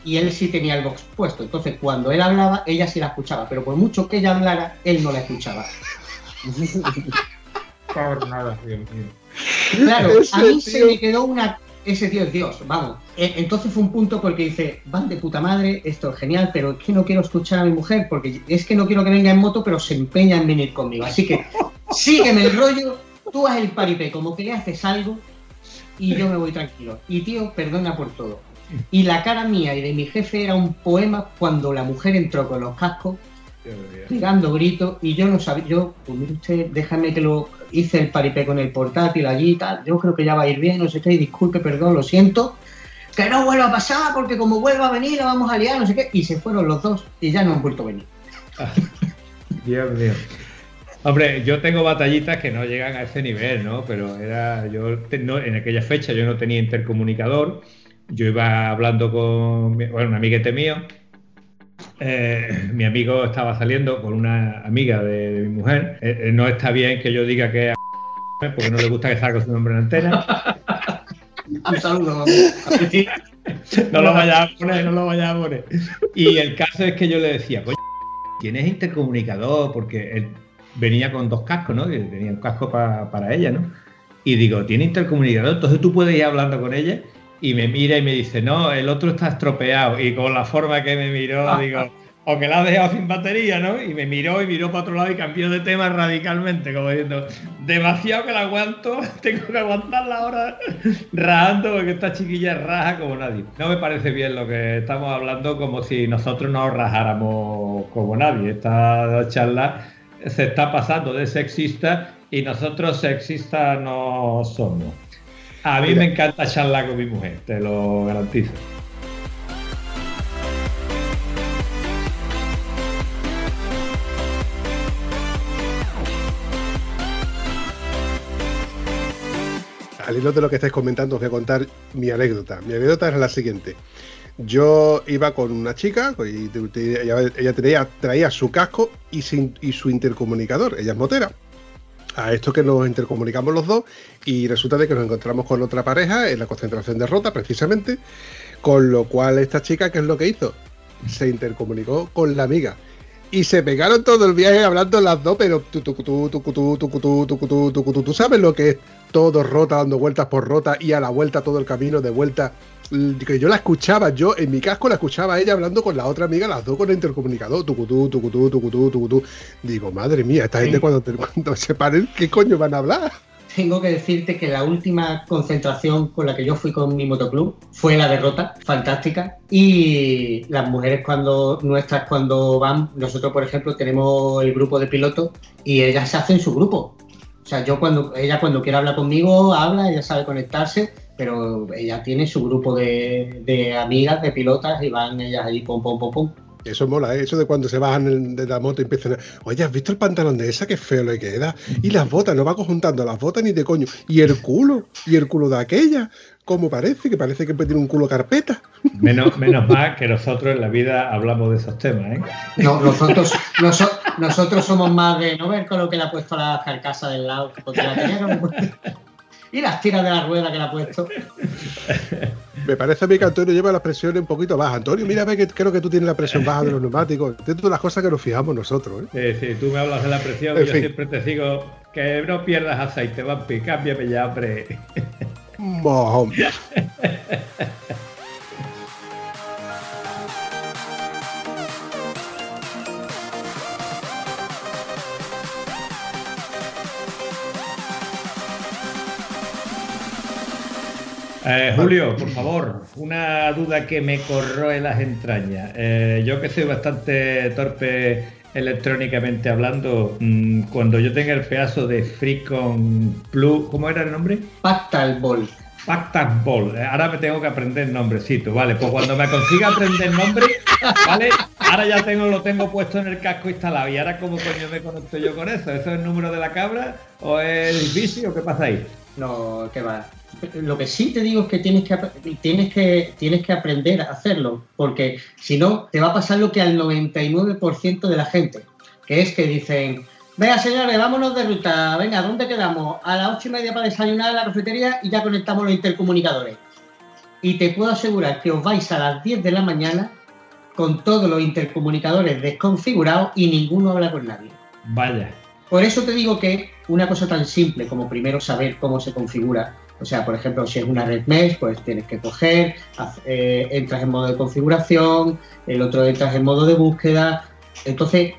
y él sí tenía el box puesto. Entonces, cuando él hablaba, ella sí la escuchaba, pero por mucho que ella hablara, él no la escuchaba. Por nada, Dios mío. Claro, Ese a mí se me quedó una. Ese tío es Dios, vamos. E- Entonces fue un punto porque dice, van de puta madre, esto es genial, pero es que no quiero escuchar a mi mujer porque es que no quiero que venga en moto, pero se empeña en venir conmigo. Así que sígueme el rollo, tú haz el paripé, como que le haces algo y yo me voy tranquilo. Y tío, perdona por todo. Y la cara mía y de mi jefe era un poema cuando la mujer entró con los cascos pegando gritos y yo no sabía, yo, pues mire usted, déjame que lo hice el paripé con el portátil allí y tal, yo creo que ya va a ir bien, no sé qué, disculpe, perdón, lo siento, que no vuelva a pasar porque como vuelva a venir la vamos a liar, no sé qué, y se fueron los dos y ya no han vuelto a venir. Dios mío. Hombre, yo tengo batallitas que no llegan a ese nivel, ¿no? Pero era yo no, en aquella fecha yo no tenía intercomunicador. Yo iba hablando con bueno, un amiguete mío. Eh, mi amigo estaba saliendo con una amiga de, de mi mujer. Eh, eh, no está bien que yo diga que es porque no le gusta que salga su nombre en antena. Un saludo, no lo vayas a poner, no lo vayas a poner. Y el caso es que yo le decía, coño, ¿tienes intercomunicador? Porque él venía con dos cascos, ¿no? Que tenía un casco pa- para ella, ¿no? Y digo, ¿tiene intercomunicador? Entonces tú puedes ir hablando con ella y me mira y me dice, no, el otro está estropeado. Y con la forma que me miró, digo, o que la has dejado sin batería, ¿no? Y me miró y miró para otro lado y cambió de tema radicalmente, como diciendo, demasiado que la aguanto, tengo que aguantarla ahora rajando porque esta chiquilla raja como nadie. No me parece bien lo que estamos hablando como si nosotros nos rajáramos como nadie. Esta charla se está pasando de sexista y nosotros sexistas no somos. A mí me encanta charlar con mi mujer, te lo garantizo. Al hilo de lo que estáis comentando, os voy a contar mi anécdota. Mi anécdota es la siguiente. Yo iba con una chica y ella tenía, traía su casco y, sin- y su intercomunicador. Ella es motera. A esto que nos intercomunicamos los dos y resulta de que nos encontramos con otra pareja en la concentración de Rota, precisamente. Con lo cual esta chica, ¿qué es lo que hizo? Se intercomunicó con la amiga. Y se pegaron todo el viaje hablando las dos, pero tú, tú, tú, tú, tú, tú, tú, tú, tú, tú, tú, sabes lo que es todo rota, dando vueltas por rota y a la vuelta todo el camino de vuelta. Que yo la escuchaba, yo en mi casco la escuchaba a ella hablando con la otra amiga, las dos con el intercomunicador, tucutú, tucutú, tucutú, tucutú. Digo, madre mía, esta gente cuando, te- cuando se paren, ¿qué coño van a hablar? tengo que decirte que la última concentración con la que yo fui con mi motoclub fue la derrota, fantástica. Y las mujeres cuando nuestras cuando van, nosotros por ejemplo tenemos el grupo de pilotos y ellas se hacen su grupo. O sea, yo cuando ella cuando quiere hablar conmigo habla, ella sabe conectarse, pero ella tiene su grupo de, de amigas, de pilotas y van ellas ahí pom pom pom pom. Eso mola, ¿eh? eso de cuando se bajan de la moto y empiezan a... Oye, ¿has visto el pantalón de esa? Qué feo le queda. Y las botas, no va conjuntando las botas ni de coño. Y el culo, y el culo de aquella. ¿Cómo parece? Que parece que tiene un culo carpeta. Menos, menos mal que nosotros en la vida hablamos de esos temas, ¿eh? No, nosotros, noso- nosotros somos más de no ver con lo que le ha puesto la carcasa del lado, porque la tenía como- Y las tiras de la rueda que le ha puesto. Me parece a mí que Antonio lleva la presión un poquito baja. Antonio, mira, ve que creo que tú tienes la presión baja de los neumáticos. De todas las cosas que nos fijamos nosotros, ¿eh? Sí, sí, tú me hablas de la presión En y yo fin. siempre te digo que no pierdas aceite, vampi, cámbiame ya, hombre. Mojón. Eh, Julio, por favor, una duda que me corroe las entrañas. Eh, yo que soy bastante torpe electrónicamente hablando, mm, cuando yo tenga el pedazo de Freecon Plus, ¿cómo era el nombre? Pactal Ball. Pactas Ball. Eh, Ahora me tengo que aprender el nombrecito, ¿vale? Pues cuando me consiga aprender el nombre, ¿vale? Ahora ya tengo, lo tengo puesto en el casco instalado. ¿Y ahora cómo coño me conecto yo con eso? ¿Eso es el número de la cabra? ¿O es el bici? ¿O qué pasa ahí? No, que va. Lo que sí te digo es que tienes que, tienes que tienes que aprender a hacerlo, porque si no, te va a pasar lo que al 99% de la gente, que es que dicen, venga señores, vámonos de ruta, venga, ¿dónde quedamos? A las ocho y media para desayunar en la cafetería y ya conectamos los intercomunicadores. Y te puedo asegurar que os vais a las 10 de la mañana con todos los intercomunicadores desconfigurados y ninguno habla con nadie. Vaya. Por eso te digo que una cosa tan simple como primero saber cómo se configura, o sea, por ejemplo, si es una red mesh, pues tienes que coger, eh, entras en modo de configuración, el otro entras en modo de búsqueda. Entonces,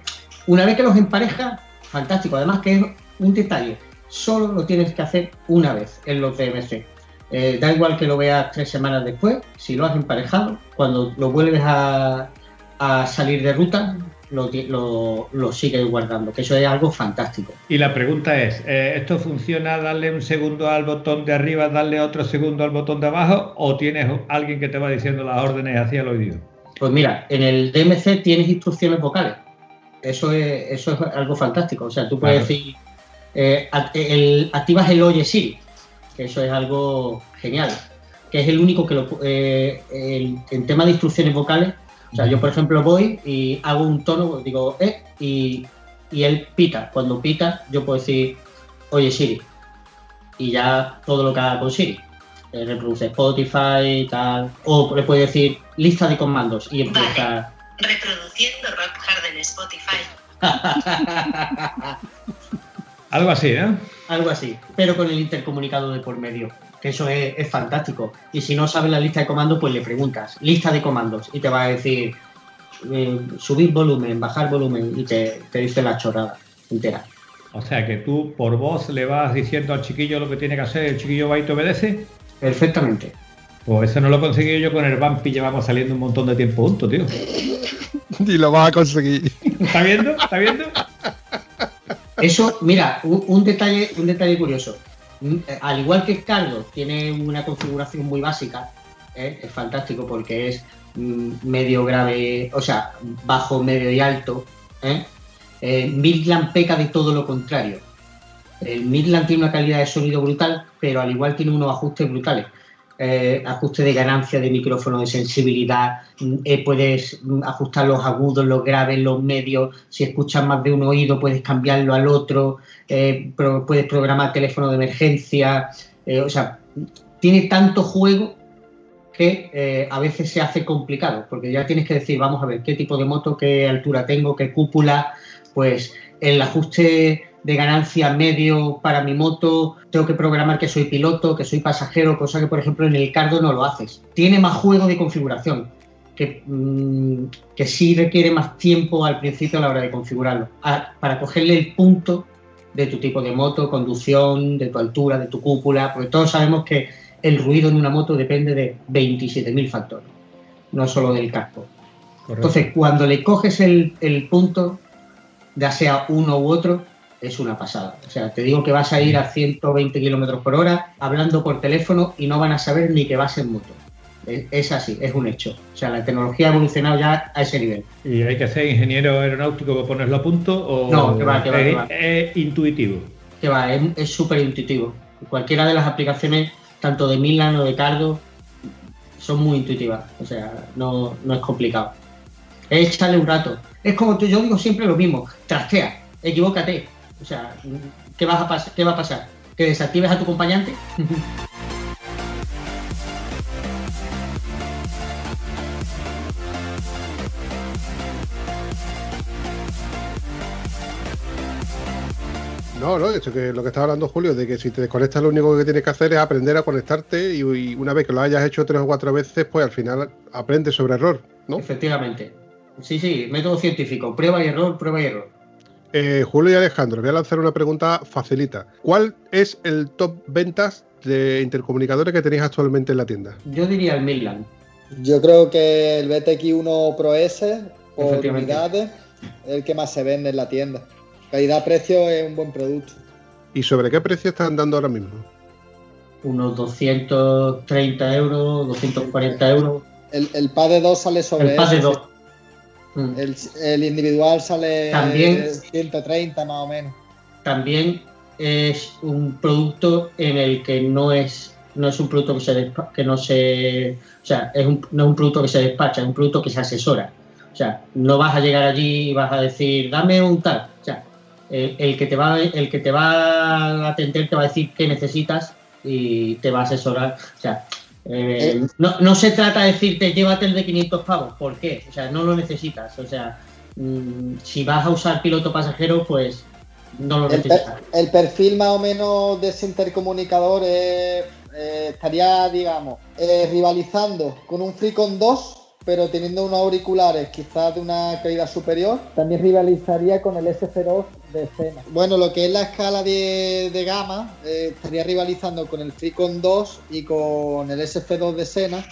una vez que los emparejas, fantástico. Además que es un detalle, solo lo tienes que hacer una vez en los DMC. Eh, da igual que lo veas tres semanas después, si lo has emparejado, cuando lo vuelves a salir de ruta, lo, lo, lo sigues guardando, que eso es algo fantástico. Y la pregunta es, eh, ¿esto funciona darle un segundo al botón de arriba, darle otro segundo al botón de abajo o tienes alguien que te va diciendo las órdenes hacia el oído? Pues mira, en el DMC tienes instrucciones vocales. Eso es, eso es algo fantástico. O sea, tú puedes Claro. decir, eh, el- activas el Oye Siri, que eso es algo genial. Que es el único que lo. eh, el- en tema de instrucciones vocales, o sea, yo por ejemplo voy y hago un tono, digo, eh, y, y él pita. Cuando pita, yo puedo decir, Oye Siri. Y ya todo lo que haga con Siri. Eh, reproduce Spotify, tal. O le puede decir lista de comandos y empieza. Reproduciendo Rock Hard en Spotify. Algo así, ¿no? Algo así, pero con el intercomunicado de por medio, que eso es, es fantástico. Y si no sabes la lista de comandos, pues le preguntas, lista de comandos, y te va a decir eh, subir volumen, bajar volumen, y te, te dice la chorrada entera. O sea que tú por voz le vas diciendo al chiquillo lo que tiene que hacer, el chiquillo va y te obedece. Perfectamente. Pues eso no lo he conseguido yo con el Vampi, llevamos saliendo un montón de tiempo juntos, tío. Y lo vas a conseguir. ¿Está viendo? ¿Está viendo? Eso, mira, un, un detalle, un detalle curioso. Mm, eh, Al igual que Carlos tiene una configuración muy básica, ¿eh? es fantástico porque es mm, medio grave, o sea, bajo, medio y alto. ¿eh? Midland peca de todo lo contrario. El Midland tiene una calidad de sonido brutal, pero al igual tiene unos ajustes brutales. Eh, ajuste de ganancia de micrófono, de sensibilidad, mm, eh, puedes mm, ajustar los agudos, los graves, los medios, si escuchas más de un oído puedes cambiarlo al otro, eh, puedes programar teléfono de emergencia, o sea, tiene tanto juego que a veces se hace complicado, porque ya tienes que decir, vamos a ver qué tipo de moto, qué altura tengo, qué cúpula, pues el ajuste de ganancia medio para mi moto, tengo que programar que soy piloto, que soy pasajero, cosa que por ejemplo en el Cardo no lo haces. Tiene más juego de configuración, que, mm, que sí requiere más tiempo al principio a la hora de configurarlo, a- para cogerle el punto de tu tipo de moto, conducción, de tu altura, de tu cúpula, porque todos sabemos que el ruido en una moto depende de 27.000 factores, no solo del casco. Entonces, cuando le coges el, el punto, ya sea uno u otro, es una pasada. O sea, te digo que vas a ir a 120 kilómetros por hora hablando por teléfono y no van a saber ni que vas en moto. Es, así, es un hecho. O sea, la tecnología ha evolucionado ya a ese nivel. ¿Y hay que ser ingeniero aeronáutico para ponerlo a punto? O No, que va, que va, es, que va. es intuitivo? Que va, es es súper intuitivo. Cualquiera de las aplicaciones, tanto de Milan o de Cardo, son muy intuitivas. O sea, no, no es complicado. Es echarle un rato. Es como tú, yo digo siempre lo mismo. Trastea, equivócate. O sea, ¿qué, vas a ¿qué va a pasar? ¿Que desactives a tu acompañante? No, no, eso que lo que estaba hablando Julio, de que si te desconectas lo único que tienes que hacer es aprender a conectarte y, y una vez que lo hayas hecho tres o cuatro veces, pues al final aprendes sobre error, ¿no? Efectivamente. Sí, sí, método científico. Prueba y error, prueba y error. Eh, Julio y Alejandro, voy a lanzar una pregunta facilita. ¿Cuál es el top ventas de intercomunicadores que tenéis actualmente en la tienda? Yo diría el Midland. Yo creo que el BTX1 Pro S, por unidades, es el que más se vende en la tienda. Calidad-precio es un buen producto. ¿Y sobre qué precio están dando ahora mismo? Unos 230 euros, 240 euros. El, el pad de 2 sale sobre El pad de eso, 2. Mm. El, el individual sale También- 130 más o menos. También es un producto en el que no es no es un producto que se despa- que no se o sea es un, no es un producto que se despacha es un producto que se asesora o sea no vas a llegar allí y vas a decir dame un tal o sea el, el que te va el que te va a atender te va a decir qué necesitas y te va a asesorar o sea eh, no, no se trata de decirte llévate el de 500 pavos ¿por qué? o sea no lo necesitas o sea mm, si vas a usar piloto pasajero pues no lo El, per- necesitas el perfil más o menos de ese intercomunicador eh, estaría, digamos, eh, rivalizando con un Freecon 2, pero teniendo unos auriculares quizás de una calidad superior. También rivalizaría con el S02 de Sena. Bueno, lo que es la escala de, de gama, eh, estaría rivalizando con el Freecon 2 y con el SF2 de Sena.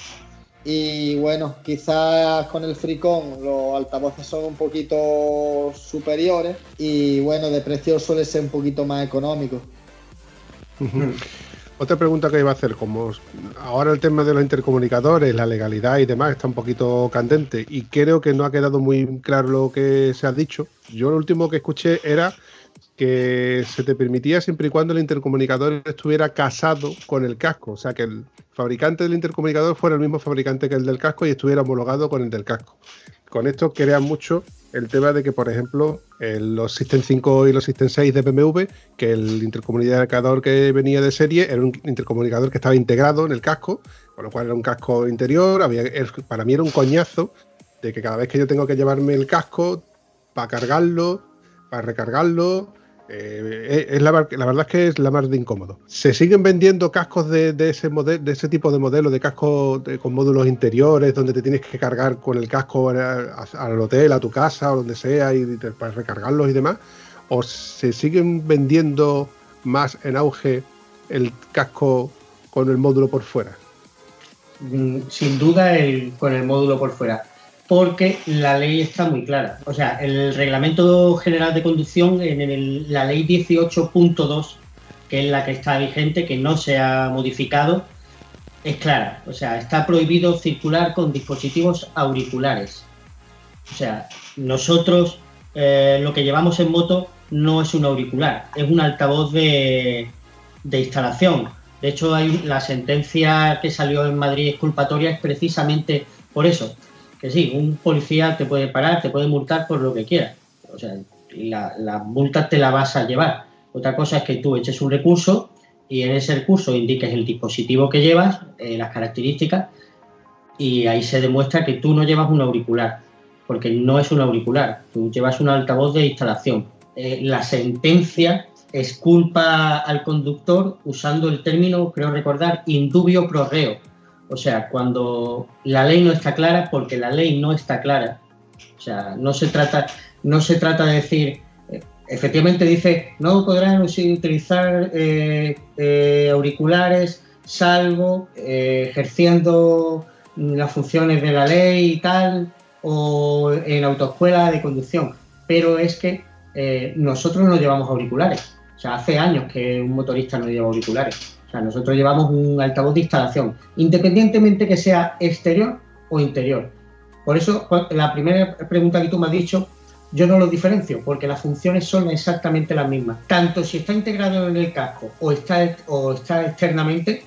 Y bueno, quizás con el Freecon los altavoces son un poquito superiores y bueno, de precio suele ser un poquito más económico. Otra pregunta que iba a hacer, como ahora el tema de los intercomunicadores, la legalidad y demás está un poquito candente y creo que no ha quedado muy claro lo que se ha dicho. Yo lo último que escuché era que se te permitía siempre y cuando el intercomunicador estuviera casado con el casco, o sea que el fabricante del intercomunicador fuera el mismo fabricante que el del casco y estuviera homologado con el del casco. Con esto crea mucho el tema de que, por ejemplo, los System 5 y los System 6 de BMW, que el intercomunicador que venía de serie era un intercomunicador que estaba integrado en el casco, con lo cual era un casco interior. Había, para mí era un coñazo de que cada vez que yo tengo que llevarme el casco para cargarlo, para recargarlo, eh, es, la, la verdad es que es la más de incómodo. Se siguen vendiendo cascos de, ese modelo, de ese tipo de modelo, de cascos con módulos interiores, donde te tienes que cargar con el casco al hotel, a tu casa o donde sea, y para recargarlos y demás. O se siguen vendiendo más en auge el casco con el módulo por fuera. Mm, sin duda con el módulo por fuera, porque la ley está muy clara. O sea, el Reglamento General de Conducción, en la ley 18.2, que es la que está vigente, que no se ha modificado, es clara. O sea, está prohibido circular con dispositivos auriculares. O sea, nosotros eh, lo que llevamos en moto no es un auricular, es un altavoz de, de instalación. De hecho, hay la sentencia que salió en Madrid exculpatoria es precisamente por eso. Que sí, un policía te puede parar, te puede multar por lo que quiera. O sea, la, la multa te la vas a llevar. Otra cosa es que tú eches un recurso y en ese recurso indiques el dispositivo que llevas, eh, las características, y ahí se demuestra que tú no llevas un auricular, porque no es un auricular, tú llevas un altavoz de instalación. Eh, la sentencia exculpa al conductor usando el término, creo recordar, indubio pro reo. O sea, cuando la ley no está clara, porque la ley no está clara. O sea, no se trata, no se trata de decir, eh, efectivamente dice, no podrán utilizar eh, eh, auriculares salvo ejerciendo las funciones de la ley y tal, o en autoescuela de conducción. Pero es que nosotros no llevamos auriculares. O sea, hace años que un motorista no lleva auriculares. Nosotros llevamos un altavoz de instalación, independientemente que sea exterior o interior. Por eso, cu- la primera pregunta que tú me has dicho, yo no lo diferencio, porque las funciones son exactamente las mismas. Tanto si está integrado en el casco o está, o está externamente,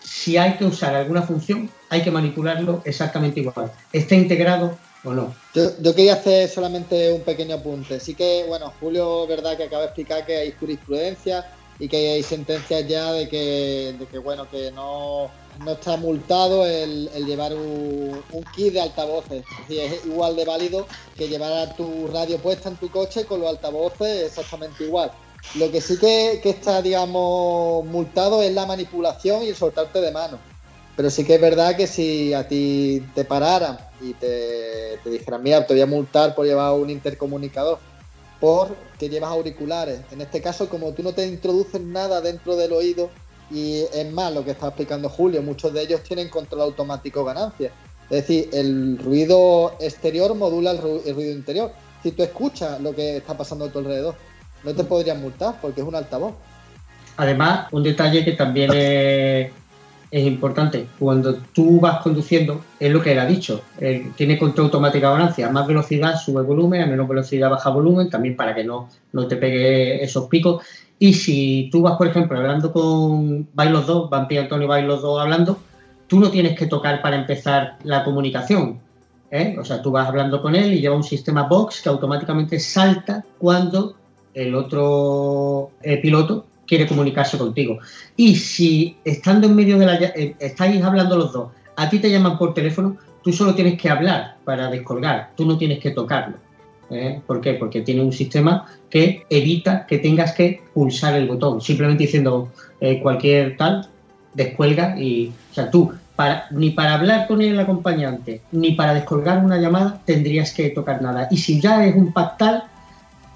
si hay que usar alguna función, hay que manipularlo exactamente igual. Esté integrado o no. Yo, yo quería hacer solamente un pequeño apunte. Sí que, bueno, Julio, verdad que acaba de explicar que hay jurisprudencia y que hay sentencias ya de que, de que bueno, que no, no está multado el, llevar un, kit de altavoces. Es decir, es igual de válido que llevar tu radio puesta en tu coche con los altavoces exactamente igual. Lo que sí que, que está, digamos, multado es la manipulación y el soltarte de mano. Pero sí que es verdad que si a ti te pararan y te, te dijeran, mira, te voy a multar por llevar un intercomunicador, por que llevas auriculares. En este caso, como tú no te introduces nada dentro del oído, y es más lo que está explicando Julio, muchos de ellos tienen control automático ganancias. Es decir, el ruido exterior modula el, ru- el ruido interior. Si tú escuchas lo que está pasando a tu alrededor, no te podrían multar porque es un altavoz. Además, un detalle que también es, es importante, cuando tú vas conduciendo, es lo que él ha dicho, tiene control automático de ganancia, más velocidad sube volumen, a menos velocidad baja volumen, también para que no, no te pegue esos picos. Y si tú vas, por ejemplo, hablando con, vais los dos, Antonio vais los hablando, tú no tienes que tocar para empezar la comunicación. ¿eh? O sea, tú vas hablando con él y lleva un sistema box que automáticamente salta cuando el otro eh, piloto quiere comunicarse contigo. Y si estando en medio de la... eh, estáis hablando los dos, a ti te llaman por teléfono, tú solo tienes que hablar para descolgar, tú no tienes que tocarlo. ¿eh? ¿Por qué? Porque tiene un sistema que evita que tengas que pulsar el botón, simplemente diciendo eh, cualquier tal, descuelga y... O sea, tú ni para hablar con el acompañante, ni para descolgar una llamada tendrías que tocar nada. Y si ya es un pactal,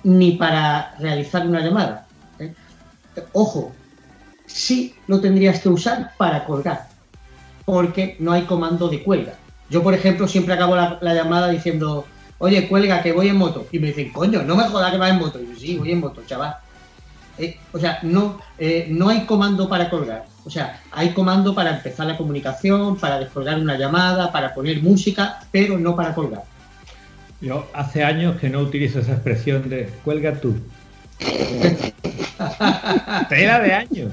ni para realizar una llamada. Ojo, sí lo tendrías que usar para colgar, porque no hay comando de cuelga. Yo, por ejemplo, siempre acabo la, la llamada diciendo, oye, cuelga, que voy en moto. Y me dicen, coño, no me jodas que vas en moto. Y yo, sí, voy en moto, chaval. Eh, o sea, no, eh, no hay comando para colgar. O sea, hay comando para empezar la comunicación, para descolgar una llamada, para poner música, pero no para colgar. Yo hace años que no utilizo esa expresión de cuelga tú. Tela de años.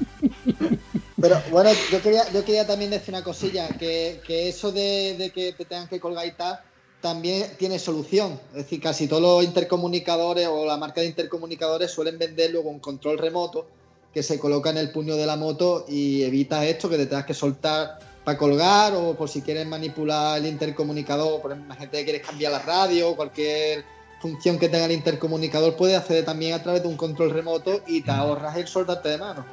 Pero bueno, yo quería, yo quería también decir una cosilla, que, eso de, que te tengan que colgar y tal, también tiene solución. Es decir, casi todos los intercomunicadores o la marca de intercomunicadores suelen vender luego un control remoto que se coloca en el puño de la moto y evitas esto, que te tengas que soltar para colgar o por si quieres manipular el intercomunicador, por ejemplo, imagínate que quieres cambiar la radio o cualquier función que tenga el intercomunicador, puedes acceder también a través de un control remoto y te ahorras el soltarte de mano.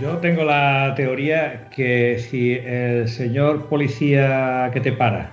Yo tengo la teoría que si el señor policía que te para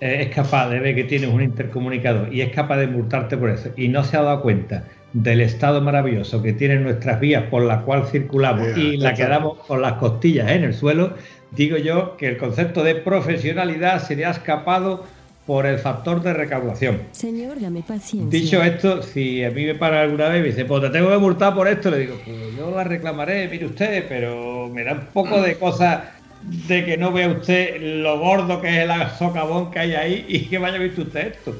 eh, es capaz de ver que tienes un intercomunicador y es capaz de multarte por eso y no se ha dado cuenta del estado maravilloso que tienen nuestras vías por la cual circulamos y la que damos con las costillas en el suelo, digo yo que el concepto de profesionalidad se le ha escapado por el factor de recaudación. Señor, dame paciencia. Dicho esto, si a mí me para alguna vez y me dice, pues te tengo que multar por esto, le digo, pues yo la reclamaré, mire usted, pero me da un poco de cosa de que no vea usted lo gordo que es el socavón que hay ahí y que vaya visto usted esto.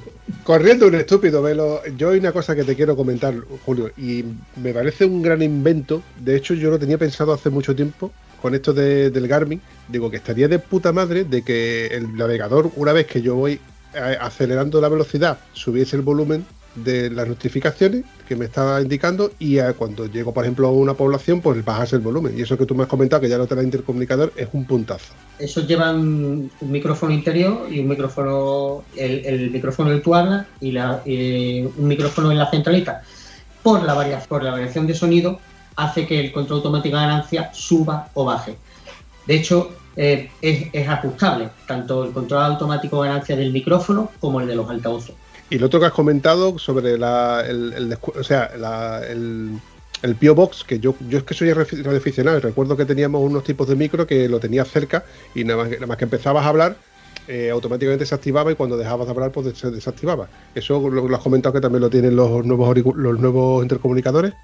Corriendo un estúpido, velo. Yo hay una cosa que te quiero comentar, Julio, y me parece un gran invento. De hecho, yo lo tenía pensado hace mucho tiempo con esto de- del Garmin. Digo que estaría de puta madre de que el navegador, una vez que yo voy eh, acelerando la velocidad, subiese el volumen de las notificaciones que me estaba indicando y cuando llego, por ejemplo, a una población, pues bajase el volumen. Y eso que tú me has comentado, que ya lo te el intercomunicador, es un puntazo. Esos llevan un micrófono interior y un micrófono, el, micrófono del tu habla y eh, un micrófono en la centralita. Por la, varia- por la variación de sonido, hace que el control automático de ganancia suba o baje. De hecho, eh, es, es ajustable, tanto el control automático de ganancia del micrófono como el de los altavoces. Y lo otro que has comentado sobre la, el, el o sea, la- el, el Pio Box, que yo, yo es que soy radioaficionado y recuerdo que teníamos unos tipos de micro que lo tenías cerca y nada más, que- nada más que empezabas a hablar, eh, automáticamente se activaba y cuando dejabas de hablar, pues se desactivaba. Eso lo, lo has comentado que también lo tienen los nuevos, los nuevos intercomunicadores.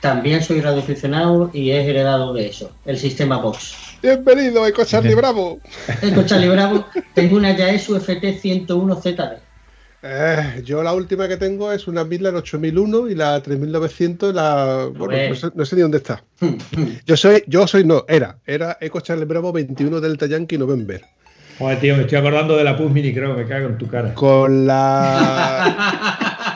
También soy radioaficionado y he heredado de eso, el sistema Box. Bienvenido, Eco Charlie Bravo. Eco Charlie Bravo, tengo una Yaesu FT101ZD. Eh, yo la última que tengo es una Midland 8001 y la 3900, la. Bueno, no sé, no sé ni dónde está. Yo soy, yo soy, no, era, era Eco Charlie Bravo 21 Delta Yankee November. Joder, tío, me estoy acordando de la Pus Mini Crow, me cago en tu cara. Con la.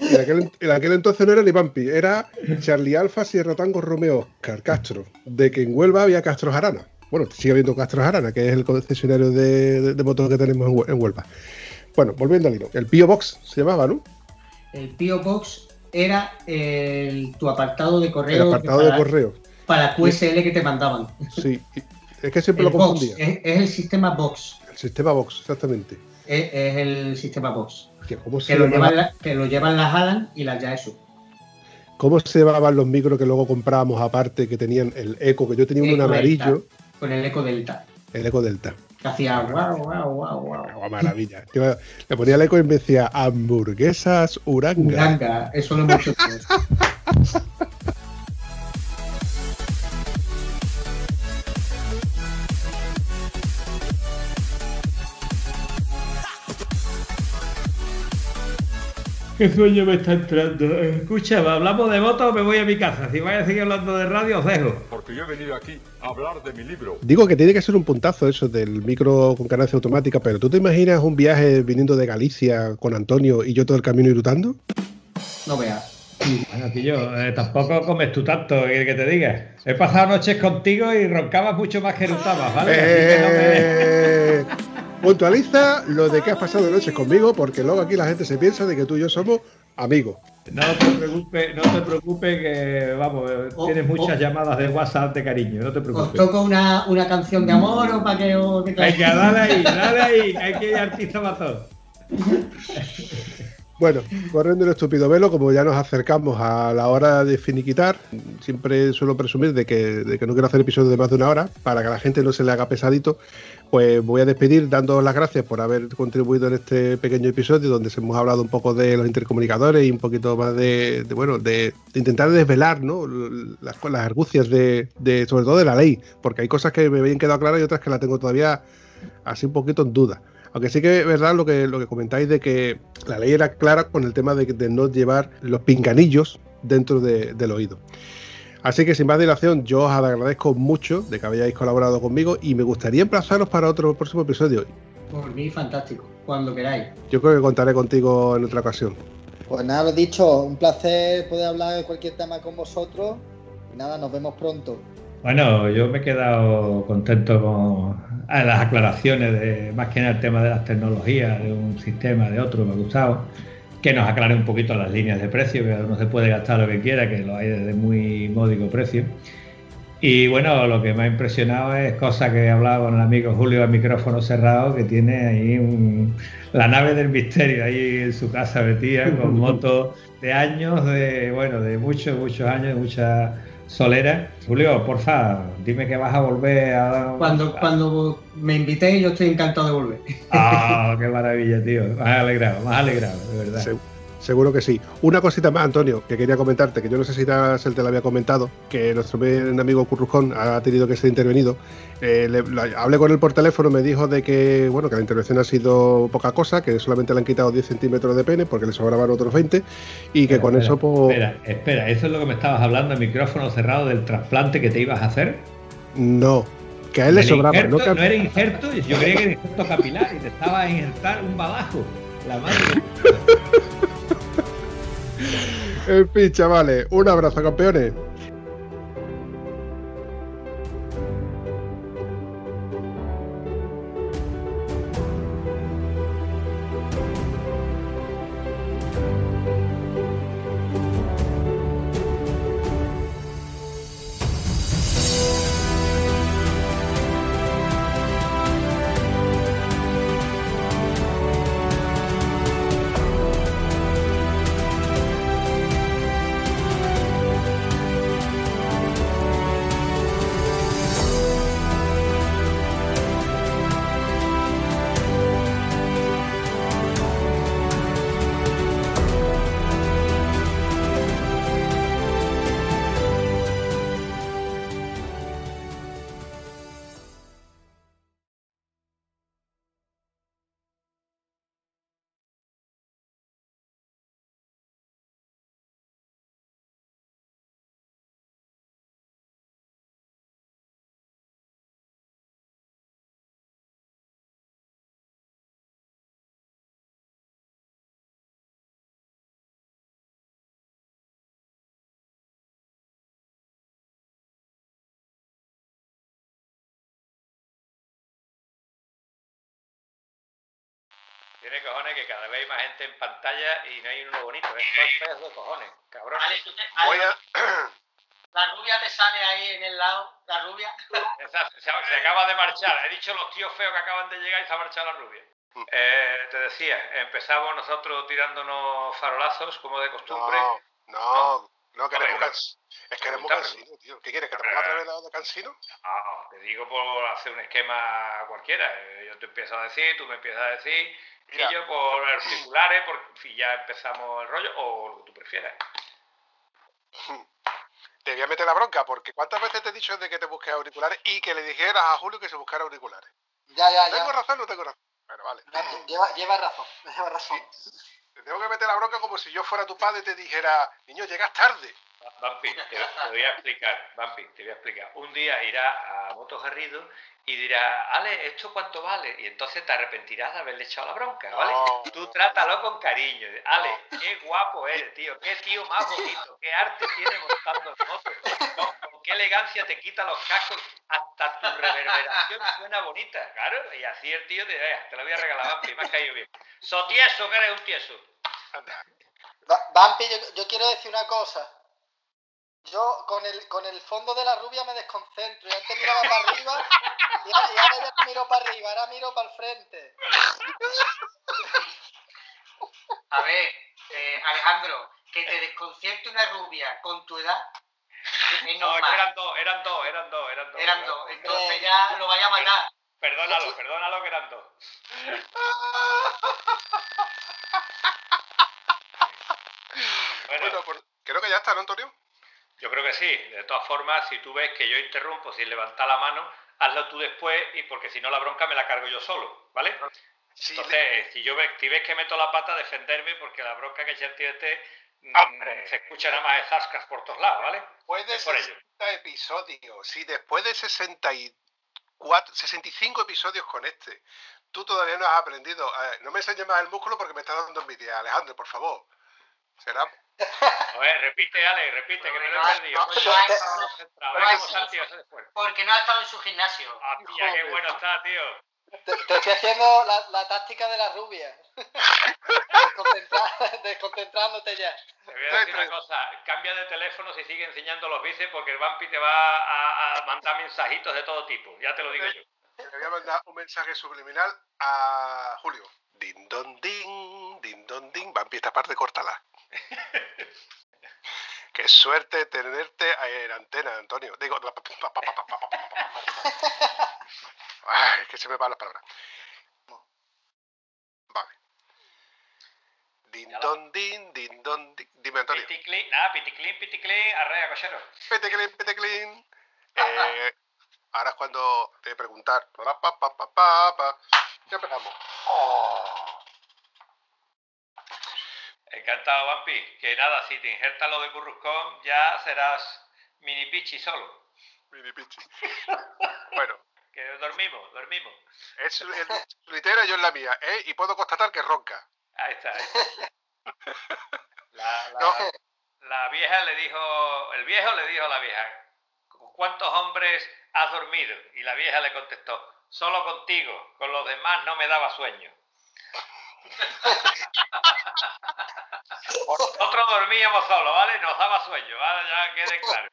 En aquel, en aquel entonces no era ni Pampi, era Charlie Alfa, Sierra Tango, Romeo, Oscar, Castro. De que en Huelva había Castro Jarana. Bueno, sigue habiendo Castro Jarana, que es el concesionario de, de, de motos que tenemos en Huelva. Bueno, volviendo al hilo. El Pio Box se llamaba, ¿no? El Pio Box era el- tu apartado de El correo apartado para, de correo. para QSL que te mandaban. Sí, es que siempre El lo Box, confundía. es, es el sistema Box. El sistema Box, exactamente. Es, es el sistema Box. Que ¿Cómo, se Que lo, llevan la- que lo llevan las Alan y las Yaesu. ¿Cómo se llamaban los micros que luego comprábamos aparte que tenían el eco? Que yo tenía uno en amarillo, Delta, Con el Eco Delta. el eco delta. Que hacía guau, guau, guau, guau. Maravilla. Le ponía el eco y me decía hamburguesas uranga. Uranga, eso lo hemos hecho ¿Qué sueño me está entrando? Escucha, ¿hablamos de motos o me voy a mi casa? Si vais a seguir hablando de radio, os dejo. Porque yo he venido aquí a hablar de mi libro. Digo que tiene que ser un puntazo eso del micro con ganancia automática, pero ¿tú te imaginas un viaje viniendo de Galicia con Antonio y yo todo el camino irutando? No veas. Bueno, tío, eh, tampoco comes tú tanto, ¿qué que te diga? He pasado noches contigo y roncabas mucho más que erutabas, ¿vale? Así que no me- Eh, puntualiza lo de que has pasado noches conmigo, porque luego aquí la gente se piensa de que tú y yo somos amigos. No te preocupes, no te preocupes que, vamos, eh, Oh, tienes muchas oh. llamadas de WhatsApp de cariño, no te ¿Os preocupes. toco una, una canción de amor o para que os Venga, dale ahí, dale ahí, que hay que ir artista matón. Bueno, corriendo el estúpido velo, como ya nos acercamos a la hora de finiquitar, siempre suelo presumir de que, de que no quiero hacer episodios de más de una hora, para que a la gente no se le haga pesadito, pues voy a despedir dando las gracias por haber contribuido en este pequeño episodio donde hemos hablado un poco de los intercomunicadores y un poquito más de, bueno, de, intentar desvelar ¿no? las, las argucias de, de, sobre todo de la ley, porque hay cosas que me habían quedado claras y otras que las tengo todavía así un poquito en duda. Aunque sí que es verdad lo que, lo que comentáis de que la ley era clara con el tema de, de no llevar los pinganillos dentro de- del oído. Así que sin más dilación, yo os agradezco mucho de que hayáis colaborado conmigo y me gustaría emplazaros para otro próximo episodio. Por mí, fantástico. Cuando queráis. Yo creo que contaré contigo en otra ocasión. Pues nada, lo dicho, un placer poder hablar de cualquier tema con vosotros. Y nada, nos vemos pronto. Bueno, yo me he quedado contento con ah, las aclaraciones de más que nada el tema de las tecnologías, de un sistema, de otro, me ha gustado. Que nos aclare un poquito las líneas de precio, que uno se puede gastar lo que quiera, que lo hay desde muy módico precio. Y bueno, lo que me ha impresionado es cosa que hablaba con el amigo Julio a micrófono cerrado, que tiene ahí un- la nave del misterio ahí en su casa metida, con motos de años, de bueno, de muchos, muchos años, de mucha solera. Julio, porfa, dime que vas a volver a... Cuando, cuando me invitéis, yo estoy encantado de volver. ¡Ah, qué maravilla, tío! Más alegrado, más alegrado, de verdad. Seguro que sí. Una cosita más, Antonio, que quería comentarte, que yo no sé si se te lo había comentado, que nuestro buen amigo Currujón ha tenido que ser intervenido. Eh, le- la- hablé con él por teléfono, me dijo de que, bueno, que la intervención ha sido poca cosa, que solamente le han quitado 10 centímetros de pene porque le sobraban otros 20 y que Espera, con espera, eso, pues, Espera, espera, ¿eso es lo que me estabas hablando en micrófono cerrado del trasplante que te ibas a hacer? no, que a él le ¿Era sobraba. injerto? No que- ¿No era injerto? Yo creía que era injerto capilar y te estaba a injertar un badajo. La madre. En fin, chavales, un abrazo, campeones. Tiene cojones que cada vez hay más gente en pantalla y no hay uno bonito. Esto es feo de cojones, cabrón. Ale, tú te- Voy Ale, a... La rubia te sale ahí en el lado, la rubia. Esa- se, se acaba de marchar. He dicho los tíos feos que acaban de llegar y se ha marchado la rubia. Eh, te decía, empezamos nosotros tirándonos farolazos, como de costumbre. No, no, no, que eres Hombre, muy no. cans- Es que eres muy Pregunta, cansino, tío. ¿Qué quieres? ¿Que te ponga otra vez la de cansino? Ah, te digo por hacer un esquema cualquiera. Eh, Yo te empiezo a decir, tú me empiezas a decir, Mira. y yo por articulares, por en fin, ya empezamos el rollo, o lo que tú prefieras. Te voy a meter la bronca, porque ¿cuántas veces te he dicho de que te busques auriculares y que le dijeras a Julio que se buscara auriculares? Ya, ya, ¿Tengo ya. razón o no tengo razón? Bueno, vale. Lleva, lleva razón, lleva razón. Te tengo que meter la bronca como si yo fuera tu padre y te dijera, niño, llegas tarde. Vampi, te, te voy a explicar, Vampi, te voy a explicar. Un día irá a Motos Garrido y dirá, Ale, ¿esto cuánto vale? Y entonces te arrepentirás de haberle echado la bronca, ¿vale? No. Tú trátalo con cariño. Ale, qué guapo eres, tío, qué tío más bonito, qué arte tiene montando en moto. Con, con qué elegancia te quita los cascos, hasta tu reverberación suena bonita, claro. Y así el tío te dirá, te lo voy a regalar, Vampi, me has caído bien. So tieso, que eres un tieso. Vampi, yo, yo quiero decir una cosa. Yo con el, con el fondo de la rubia me desconcentro. Y antes miraba para arriba y, a- y ahora ya miro para arriba, ahora miro para el frente. A ver, eh, Alejandro, que te desconcierte una rubia con tu edad No, es normal. que eran dos, eran dos, eran dos, eran dos. Eran dos, entonces ya lo vaya a matar. Perdónalo, perdónalo que eran dos. Bueno, Bueno, pues creo que ya está, ¿no, Antonio? yo creo que sí. De todas formas, si tú ves que yo interrumpo sin levantar la mano, hazlo tú después y porque si no la bronca me la cargo yo solo, ¿vale? Sí, Entonces, si yo ve, si ves que meto la pata, defenderme porque la bronca que echa el tío este Hombre. se escucha nada más de zascas por todos lados, ¿vale? Después de Es por ello. 60 episodios, si después de 64, 65 episodios con este, tú todavía no has aprendido, eh, no me enseñes más el músculo porque me está dando envidia. Alejandro, por favor. ¿Será? A ver, repite, Ale, repite, que me lo he No, perdido. no, no, no, no, ¿Ves no, no, fuerte? Porque no ha estado en su gimnasio. Hostia, qué bueno está, tío. Te, te estoy haciendo la, la táctica de la rubia. Desconcentrándote ya. Te voy a decir una cosa, cambia de teléfono si sigue enseñando los bíceps porque el vampi te va a, mandar mensajitos de todo tipo, ya te lo digo yo. Le voy a mandar un mensaje subliminal a Julio. Din don din, din don din, vampi esta parte córtala. Qué suerte tenerte en antena, Antonio. Digo, Ay, que se me van las palabras. Din Ya la- don din, din don din. Dime, Antonio. Piticlin, nada, piticlin, piticlin, arrea clean, pete clean. Eh, ahora es cuando te preguntar. Pa, pa, pa, pa, pa, pa. Ya empezamos. Oh. Encantado, vampi. Que nada, si te injertas lo de Curruscón, ya serás mini pichi solo. Mini pichi. Bueno, Que dormimos, dormimos. es el su litera y yo en la mía, ¿eh? Y puedo constatar que ronca. Ahí está. ahí está. La, la- No. la vieja le dijo, el viejo le dijo a la vieja, ¿con cuántos hombres has dormido? Y la vieja le contestó, solo contigo, con los demás no me daba sueño. Nosotros dormíamos solos, ¿vale? Nos daba sueño, ¿vale? Ya quede claro.